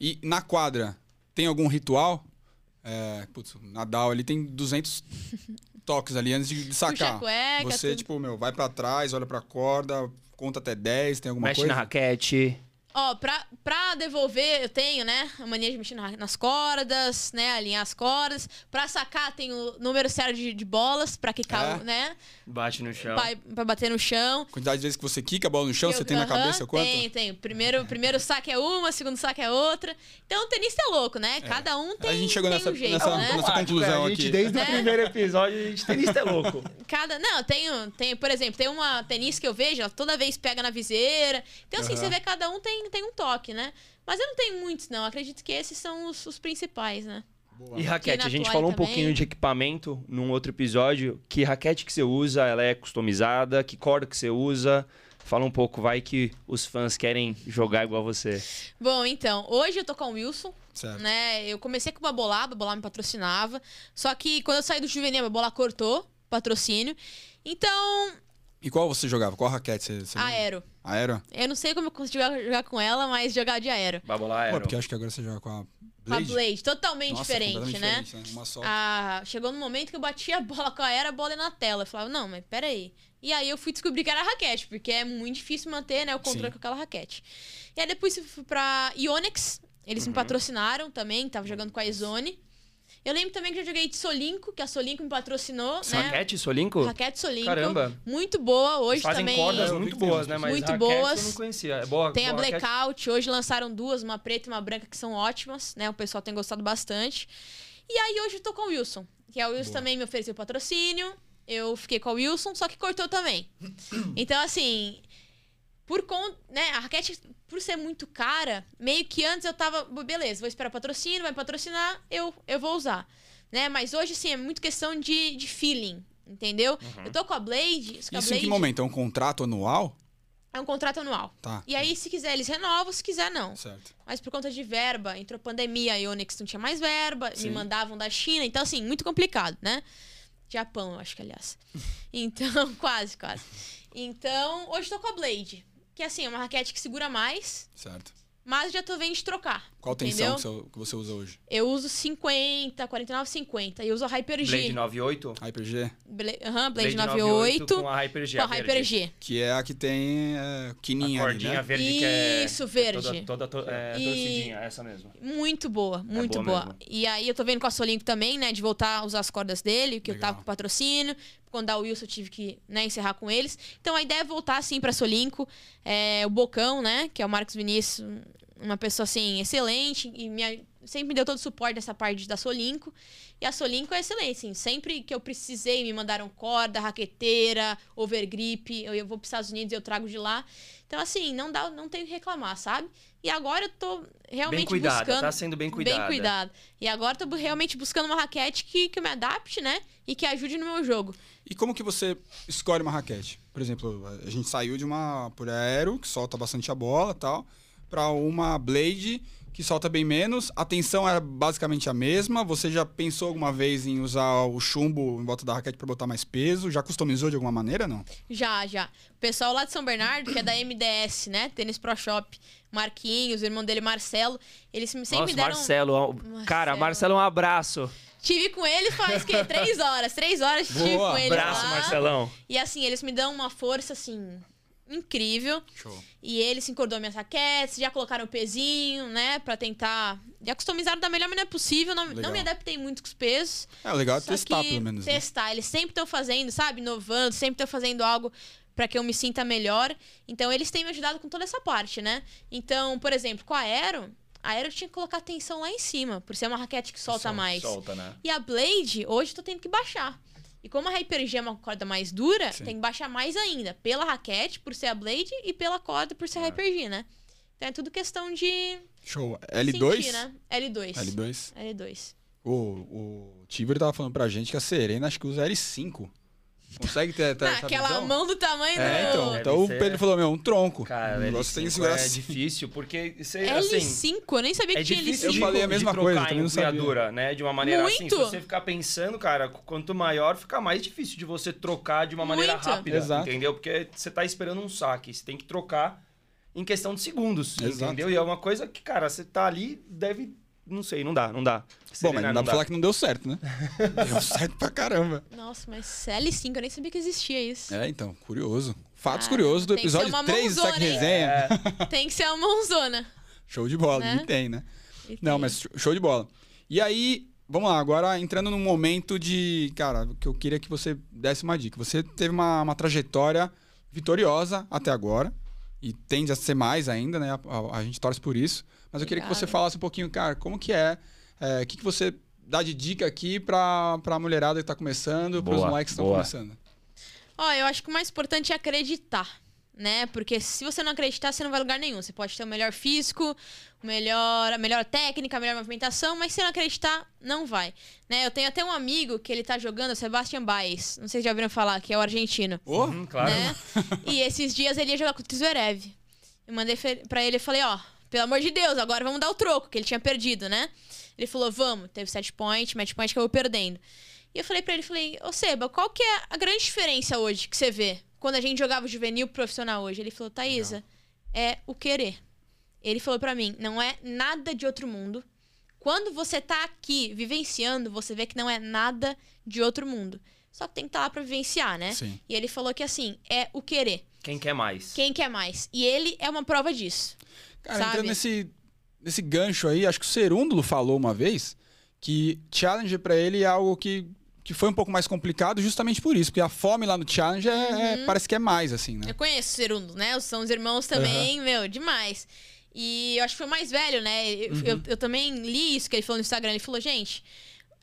E na quadra, tem algum ritual? É, putz, o Nadal ali tem 200 toques ali antes de, sacar. cueca, Você, tudo. tipo, meu, vai pra trás, olha pra corda, conta até 10, tem alguma Mexe coisa? na raquete. Ó, pra, pra devolver, eu tenho, né, a mania de mexer na- nas cordas, né, alinhar as cordas. Pra sacar, tem o número certo de, de bolas, pra quicar, É? né, Bate no chão. pra, pra bater no chão. Quantidade de vezes que você quica a bola no chão, Eu- você tem na aham, cabeça quanto? Tem, tem. Primeiro, primeiro saque é uma, segundo saque é outra. Então o tenista é louco, né? Cada um tem, A gente chegou nessa- um jeito, nessa- né? nessa- conclusão a gente, aqui. desde Né? o primeiro episódio, a gente tenista é louco. Cada. Não, tem, tem, por exemplo, tem uma tenista que eu vejo, ela toda vez pega na viseira. Então, assim, Aham. você vê cada um tem, tem um toque, né? Mas eu não tenho muitos, não. Acredito que esses são os, os principais, né? Boa. E raquete, a gente falou um também. pouquinho de equipamento num outro episódio. Que raquete que você usa, ela é customizada? Que corda que você usa? Fala um pouco, vai que os fãs querem jogar igual você. Bom, então, hoje eu tô com o Wilson. Certo. né? Eu comecei com uma bolada, a bola me patrocinava. Só que quando eu saí do juvenil, a bola cortou patrocínio. Então, E qual você jogava? Qual raquete você, você lembra? Aero. Aero? Eu não sei como eu consigo jogar, jogar com ela, mas jogar de aero. Babolar Pô, era. porque acho que agora você joga com a Com Blade. a Blade, totalmente Nossa, diferente, né? diferente, Uma só. Ah, chegou no momento que eu bati a bola com a aero, a bola ia na tela. Eu falava, não, mas peraí. E aí eu fui descobrir que era raquete, porque é muito difícil manter né, o controle Sim. com aquela raquete. E aí depois eu fui pra Ionix, eles me patrocinaram também, tava jogando com a Ezone. Eu lembro também que já joguei de Solinco, que a Solinco me patrocinou, né? Raquete, Solinco? Raquete Solinco. Caramba. Muito boa. Hoje Fazem também. cordas Eu vi muito boas, né? Mas muito raquete boas. eu não conhecia. É boa, Tem a boa raquete. Blackout. Hoje lançaram duas, uma preta e uma branca, que são ótimas, né? O pessoal tem gostado bastante. E aí hoje eu tô com o Wilson. Que é o Wilson Boa. também me ofereceu patrocínio. Eu fiquei com o Wilson, só que cortou também. Então, assim. Por conta. Né, a raquete, por ser muito cara, meio que antes eu tava. Beleza, vou esperar patrocínio, vai patrocinar, eu, eu vou usar. Né? Mas hoje, assim, é muito questão de, de feeling. Entendeu? Eu tô com a Blade. que a Isso em que Blade- momento? É um contrato anual? É um contrato anual. Tá. E aí, se quiser, eles renovam, se quiser, não. Certo. Mas por conta de verba, entrou pandemia, a Ionix não tinha mais verba, Sim. me mandavam da China, então assim, muito complicado, né? Japão, eu acho que aliás. Então, quase, quase. Então, hoje tô com a Blade, que assim, é uma raquete que segura mais, Certo. mas já tô vendo de trocar. Qual entendeu? tensão que você, que você usa hoje? Eu uso 50, 49, 50 e uso a Hyper G. Blade 98? Hyper-G? Bla Aham, Blade, 98 com a Hyper G. com a Hyper G. Que é a que tem é, A quininha ali, cordinha né? verde que é. Isso, verde. Toda, toda to- é, E- torcidinha, essa mesmo. Muito boa, muito boa boa. E aí eu tô vendo com a Solinco também, né, de voltar a usar as cordas dele, que eu Legal. tava com patrocínio. Quando o Wilson eu tive que né, encerrar com eles. Então a ideia é voltar assim pra Solinco. É, o Bocão, né, que é o Marcos Vinícius, uma pessoa assim excelente e me, sempre me deu todo o suporte dessa parte da Solinco. E a Solinco é excelente, assim, sempre que eu precisei me mandaram corda, raqueteira, overgrip, eu, eu vou pros Estados Unidos e eu trago de lá. Então assim, não dá, não tenho que reclamar, sabe? E agora eu tô realmente Bem cuidada, buscando tá sendo bem cuidada. Bem cuidado. E agora eu tô realmente buscando uma raquete que, que me adapte, né? E que ajude no meu jogo. E como que você escolhe uma raquete? Por exemplo, a gente saiu de uma por aero, que solta bastante a bola e tal, pra uma blade que solta bem menos. A tensão é basicamente a mesma. Você já pensou alguma vez em usar o chumbo em volta da raquete pra botar mais peso? Já customizou de alguma maneira, não? Já, já. O pessoal lá de São Bernardo, que é da MDS, né? Tênis Pro Shop. Marquinhos, o irmão dele, Marcelo. Eles sempre Nossa, me deram. Marcelo. ó, Cara, Marcelo. Marcelo, um abraço. Tive com ele faz o quê? Três horas. Três horas tive Boa, com ele. Abraço, lá. Marcelão. E assim, eles me dão uma força, assim, incrível. Show. E eles encordou minhas raquetes, já colocaram o pezinho, né? Pra tentar. Já customizaram da melhor maneira possível. Não, não me adaptei muito com os pesos. É legal é testar, pelo menos. né? Testar. Eles sempre estão fazendo, sabe? Inovando, sempre estão fazendo algo pra que eu me sinta melhor. Então, eles têm me ajudado com toda essa parte, né? Então, por exemplo, com a Aero, a Aero tinha que colocar tensão lá em cima, por ser uma raquete que solta mais. Solta, né? E a Blade, hoje eu tô tendo que baixar. E como a Hyper G é uma corda mais dura, Sim. tem que baixar mais ainda. Pela raquete, por ser a Blade, e pela corda, por ser a É. Hyper G, né? Então é tudo questão de Show. L2? sentir, né? L2. L2. L2. O, o Tiber tava falando pra gente que a Serena acho que usa L5. Consegue ter, ter essa aquela visão? mão do tamanho É, do... então. Então o. Pedro falou, meu, um tronco. Cara, o negócio tem que L5 segurar é assim. difícil, porque você, assim... L5, eu nem sabia que É tinha difícil L5. de, Eu falei a de mesma trocar coisa, também em não sabia. né? De uma maneira assim. Se Muito. você ficar pensando, cara, quanto maior, fica mais difícil de você trocar de uma maneira Muito. rápida, Exato. entendeu? Porque você tá esperando um saque, você tem que trocar em questão de segundos, Exato. entendeu? E é uma coisa que, cara, você tá ali, deve... Não sei, não dá, não dá. Bom, mas não dá pra falar que não deu certo, né? deu certo pra caramba. Nossa, mas L5, eu nem sabia que existia isso. É, então, curioso. Fatos Ah, curiosos do episódio uma 3 do? Resenha. É, Tem que ser uma mãozona. Show de bola, Né? e tem, né? E Não, tem. mas show de bola. E aí, vamos lá, agora entrando num momento de. Cara, que eu queria que você desse uma dica. Você teve uma, uma trajetória vitoriosa até agora. E tende a ser mais ainda, né? A, a- a gente torce por isso. Mas eu queria que você falasse um pouquinho, cara, como que é. é, O que, que você dá de dica aqui pra, pra mulherada que tá começando, pros Boa, moleques que estão começando? Ó, eu acho que o mais importante é acreditar, né? Porque se você não acreditar, você não vai a lugar nenhum. Você pode ter o melhor físico, o melhor, a melhor técnica, a melhor movimentação, mas se não acreditar, não vai. Né? Eu tenho até um amigo que ele tá jogando, o Sebastian Baez. Não sei se já ouviram falar, que é o argentino. Ô, hum, claro. Né? e esses dias ele ia jogar contra o Zverev. Eu mandei pra ele e falei, ó, pelo amor de Deus, agora vamos dar o troco, que ele tinha perdido, né? Ele falou, vamos. Teve set point, match point que eu vou perdendo. E eu falei pra ele, falei, ô Seba, qual que é a grande diferença hoje que você vê quando a gente jogava o juvenil pro profissional hoje? Ele falou, Thaísa, é o querer. Ele falou pra mim, não é nada de outro mundo. Quando você tá aqui vivenciando, você vê que não é nada de outro mundo. Só que tem que estar lá pra vivenciar, né? Sim. E ele falou que assim, é o querer. Quem quer mais? Quem quer mais? E ele é uma prova disso. Cara, Sabe? entrando nesse, nesse gancho aí, acho que o Serúndulo falou uma vez que Challenger pra ele é algo que, que foi um pouco mais complicado justamente por isso, porque a fome lá no Challenger é- é- Uhum. parece que é mais, assim, né? Eu conheço o Cerundo, né? São os irmãos também, meu, demais. E eu acho que foi o mais velho, né? Eu, Uhum. eu, eu também li isso que ele falou no Instagram. Ele falou, gente,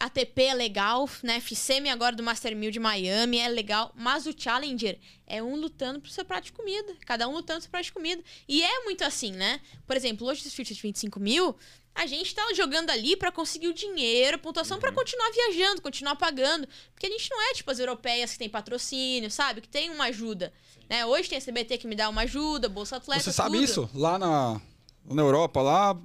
ATP é legal, né? FCM agora do Master 1000 de Miami é legal, mas o Challenger é um lutando pro seu prato de comida. Cada um lutando pro seu prato de comida. E é muito assim, né? Por exemplo, hoje os futures de 25 mil, a gente tá jogando ali para conseguir o dinheiro, a pontuação para continuar viajando, continuar pagando. Porque a gente não é tipo as europeias que tem patrocínio, sabe? Que tem uma ajuda. Né? Hoje tem a CBT que me dá uma ajuda, Bolsa Atleta. Você sabe tudo. isso? Lá na, na Europa, lá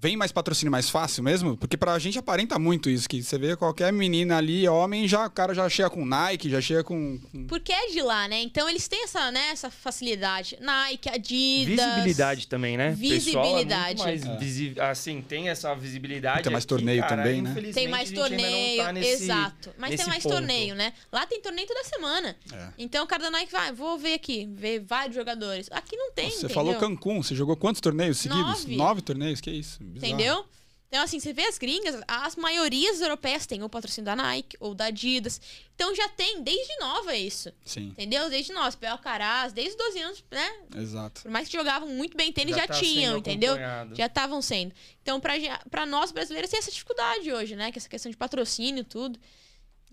vem mais patrocínio mais fácil mesmo? Porque pra gente aparenta muito isso, que você vê qualquer menina ali, homem, já, o cara já chega com Nike, já chega com... com- Porque é de lá, né? Então eles têm essa, né, essa facilidade. Nike, Adidas. Visibilidade também, né? Visibilidade. Pessoal é muito mais visível. Assim, tem essa visibilidade. Tem mais aqui, torneio cara, também, né? Tem mais não torneio, tá nesse- exato. Mas tem mais ponto. torneio, né? Lá tem torneio toda semana. É. Então o cara da Nike vai, vou ver aqui, ver vários jogadores. Aqui não tem, Você entendeu? falou Cancún, você jogou quantos torneios seguidos? Nove. torneios, que isso? Bizarro. Entendeu? Então, assim, você vê as gringas, as maiorias europeias têm o patrocínio da Nike ou da Adidas. Então já tem, desde nova isso. Sim, Entendeu? Desde nós, Pel Caraz, desde os 12 anos, né? exato. Por mais que jogavam muito bem tênis, Já já, tá tinham, entendeu? Já estavam sendo. Então, pra, pra nós brasileiros, tem essa dificuldade hoje, né? Que essa questão de patrocínio e tudo.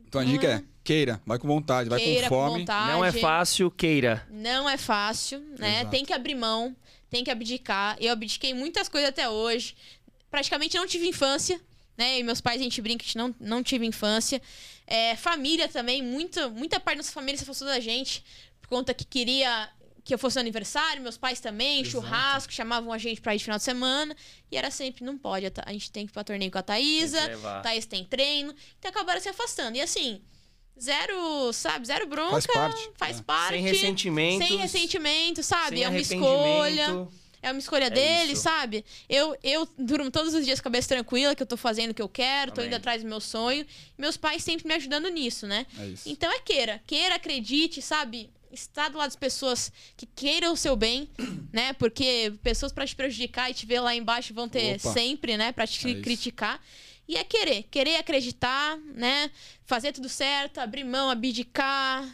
Então a dica é, queira, vai com vontade, vai Queira, com com fome. vontade. Não é fácil, queira. Não é fácil, né? Exato. Tem que abrir mão, tem que abdicar. Eu abdiquei muitas coisas até hoje. Praticamente não tive infância, né? E meus pais, a gente brinca que não, não tive infância. É, família também, muita, muita parte da nossa família se afastou da gente por conta que queria que eu fosse no aniversário, meus pais também, Exato. churrasco, chamavam a gente pra ir de final de semana. E era sempre, não pode, a a gente tem que ir pra torneio com a Thaísa, Tem. Thaís tem treino. Então acabaram se afastando. E assim, zero, sabe, zero bronca. Faz parte, Faz é. parte. Sem ressentimento. Sem ressentimento, sabe? Sem é uma escolha. É uma escolha dele, isso. sabe? Eu, eu durmo todos os dias com a cabeça tranquila, que eu tô fazendo o que eu quero, tô Amém. indo atrás do meu sonho. Meus pais sempre me ajudando nisso, né? É isso. Então é queira. Queira, acredite, sabe? Está do lado das pessoas que queiram o seu bem, né? Porque pessoas pra te prejudicar e te ver lá embaixo vão ter Opa. sempre, né? Pra te É isso. E é querer. Querer acreditar, né? Fazer tudo certo, abrir mão, abdicar,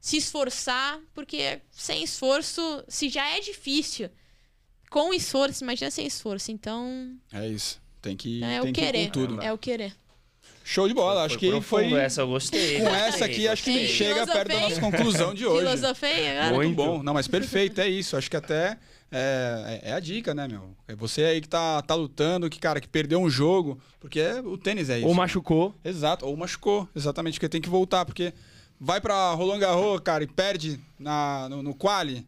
se esforçar. Porque sem esforço, se já é difícil, com esforço, imagina sem esforço. Então, É isso. Tem que, é tem o que ir querer. com tudo. É o querer. Show de bola, acho que foi... Essa eu gostei. Com essa aqui, acho que gostei. chega perto da nossa Filosofei. conclusão de hoje. Filosofei agora? Muito. bom. Não, mas perfeito, é isso. Acho que até é, é- é a dica, né, meu? É você aí que tá, tá lutando, que, cara, que perdeu um jogo, porque é- o tênis é isso. Ou machucou. Exato, ou machucou, exatamente, porque tem que voltar, porque vai pra Roland Garros, cara, e perde na, no, no quali,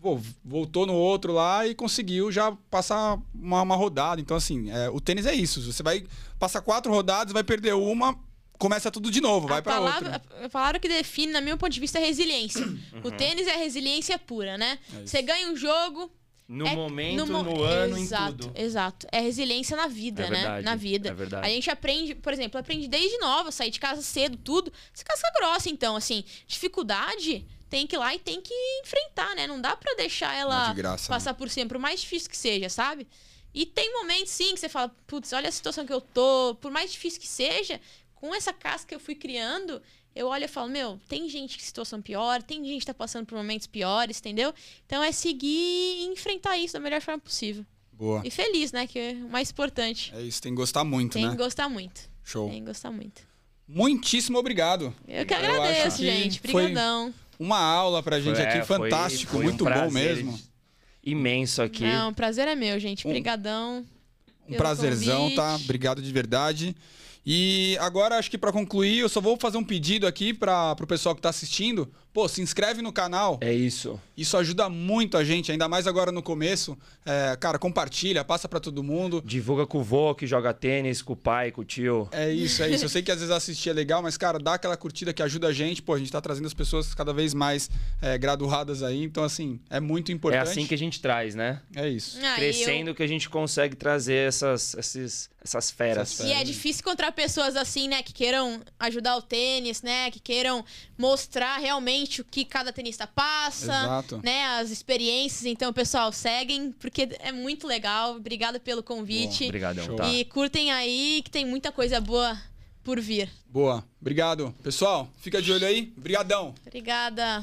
pô, voltou no outro lá e conseguiu já passar uma, uma rodada. Então, assim, é, o tênis é isso. Você vai passar quatro rodadas, vai perder uma, começa tudo de novo, vai a pra palavra, outra. A palavra que define, na meu ponto de vista, é resiliência. O Uhum. tênis é resiliência pura, né? É. Você ganha um jogo. No é- momento, mo- no ano, exato, em tudo. Exato. É resiliência na vida, É né? verdade, Na vida. é verdade. A gente aprende, por exemplo, aprende desde nova, sair de casa cedo, tudo. Você casca grossa, então, assim, dificuldade tem que ir lá e tem que enfrentar, né? Não dá pra deixar Não é ela de graça, passar por cima, por mais difícil que seja, sabe? E tem momentos, sim, que você fala, putz, olha a situação que eu tô, por mais difícil que seja, com essa casca que eu fui criando, eu olho e falo, meu, tem gente que situação pior, tem gente que tá passando por momentos piores, entendeu? Então é seguir e enfrentar isso da melhor forma possível. Boa. E feliz, né? Que é o mais importante. É isso, tem que gostar muito, Tem né? que gostar muito. Show. Tem que gostar muito. Muitíssimo obrigado. Eu que Eu agradeço, que gente. foi- Brigadão. Uma aula pra gente Foi- aqui, é, foi- fantástico, foi um muito bom prazer mesmo. Imenso aqui. Não, o prazer é meu, gente. Um- Brigadão. Um pelo prazerzão, convite. tá? Obrigado de verdade. E agora, acho que pra concluir, eu só vou fazer um pedido aqui para pro pessoal que tá assistindo. Pô, se inscreve no canal. É isso. Isso ajuda muito a gente, ainda mais agora no começo. É, cara, compartilha, passa pra todo mundo. Divulga com o vô que joga tênis, com o pai, com o tio. É isso, é isso. Eu sei que às vezes assistir é legal, mas, cara, dá aquela curtida que ajuda a gente. Pô, a gente tá trazendo as pessoas cada vez mais é, graduadas aí. Então, assim, é muito É importante. assim que a gente traz, né? É isso. Ah, Crescendo que a gente consegue trazer essas, esses, essas feras. Essas E é difícil encontrar pessoas assim, né, que queiram ajudar o tênis, né, que queiram mostrar realmente o que cada tenista passa, Exato. né, as experiências. Então, pessoal, seguem porque é muito legal. Obrigada pelo convite. Obrigadão, tá? E curtem aí que tem muita coisa boa por vir. Boa. Obrigado. Pessoal, fica de olho aí. Obrigadão. Obrigada.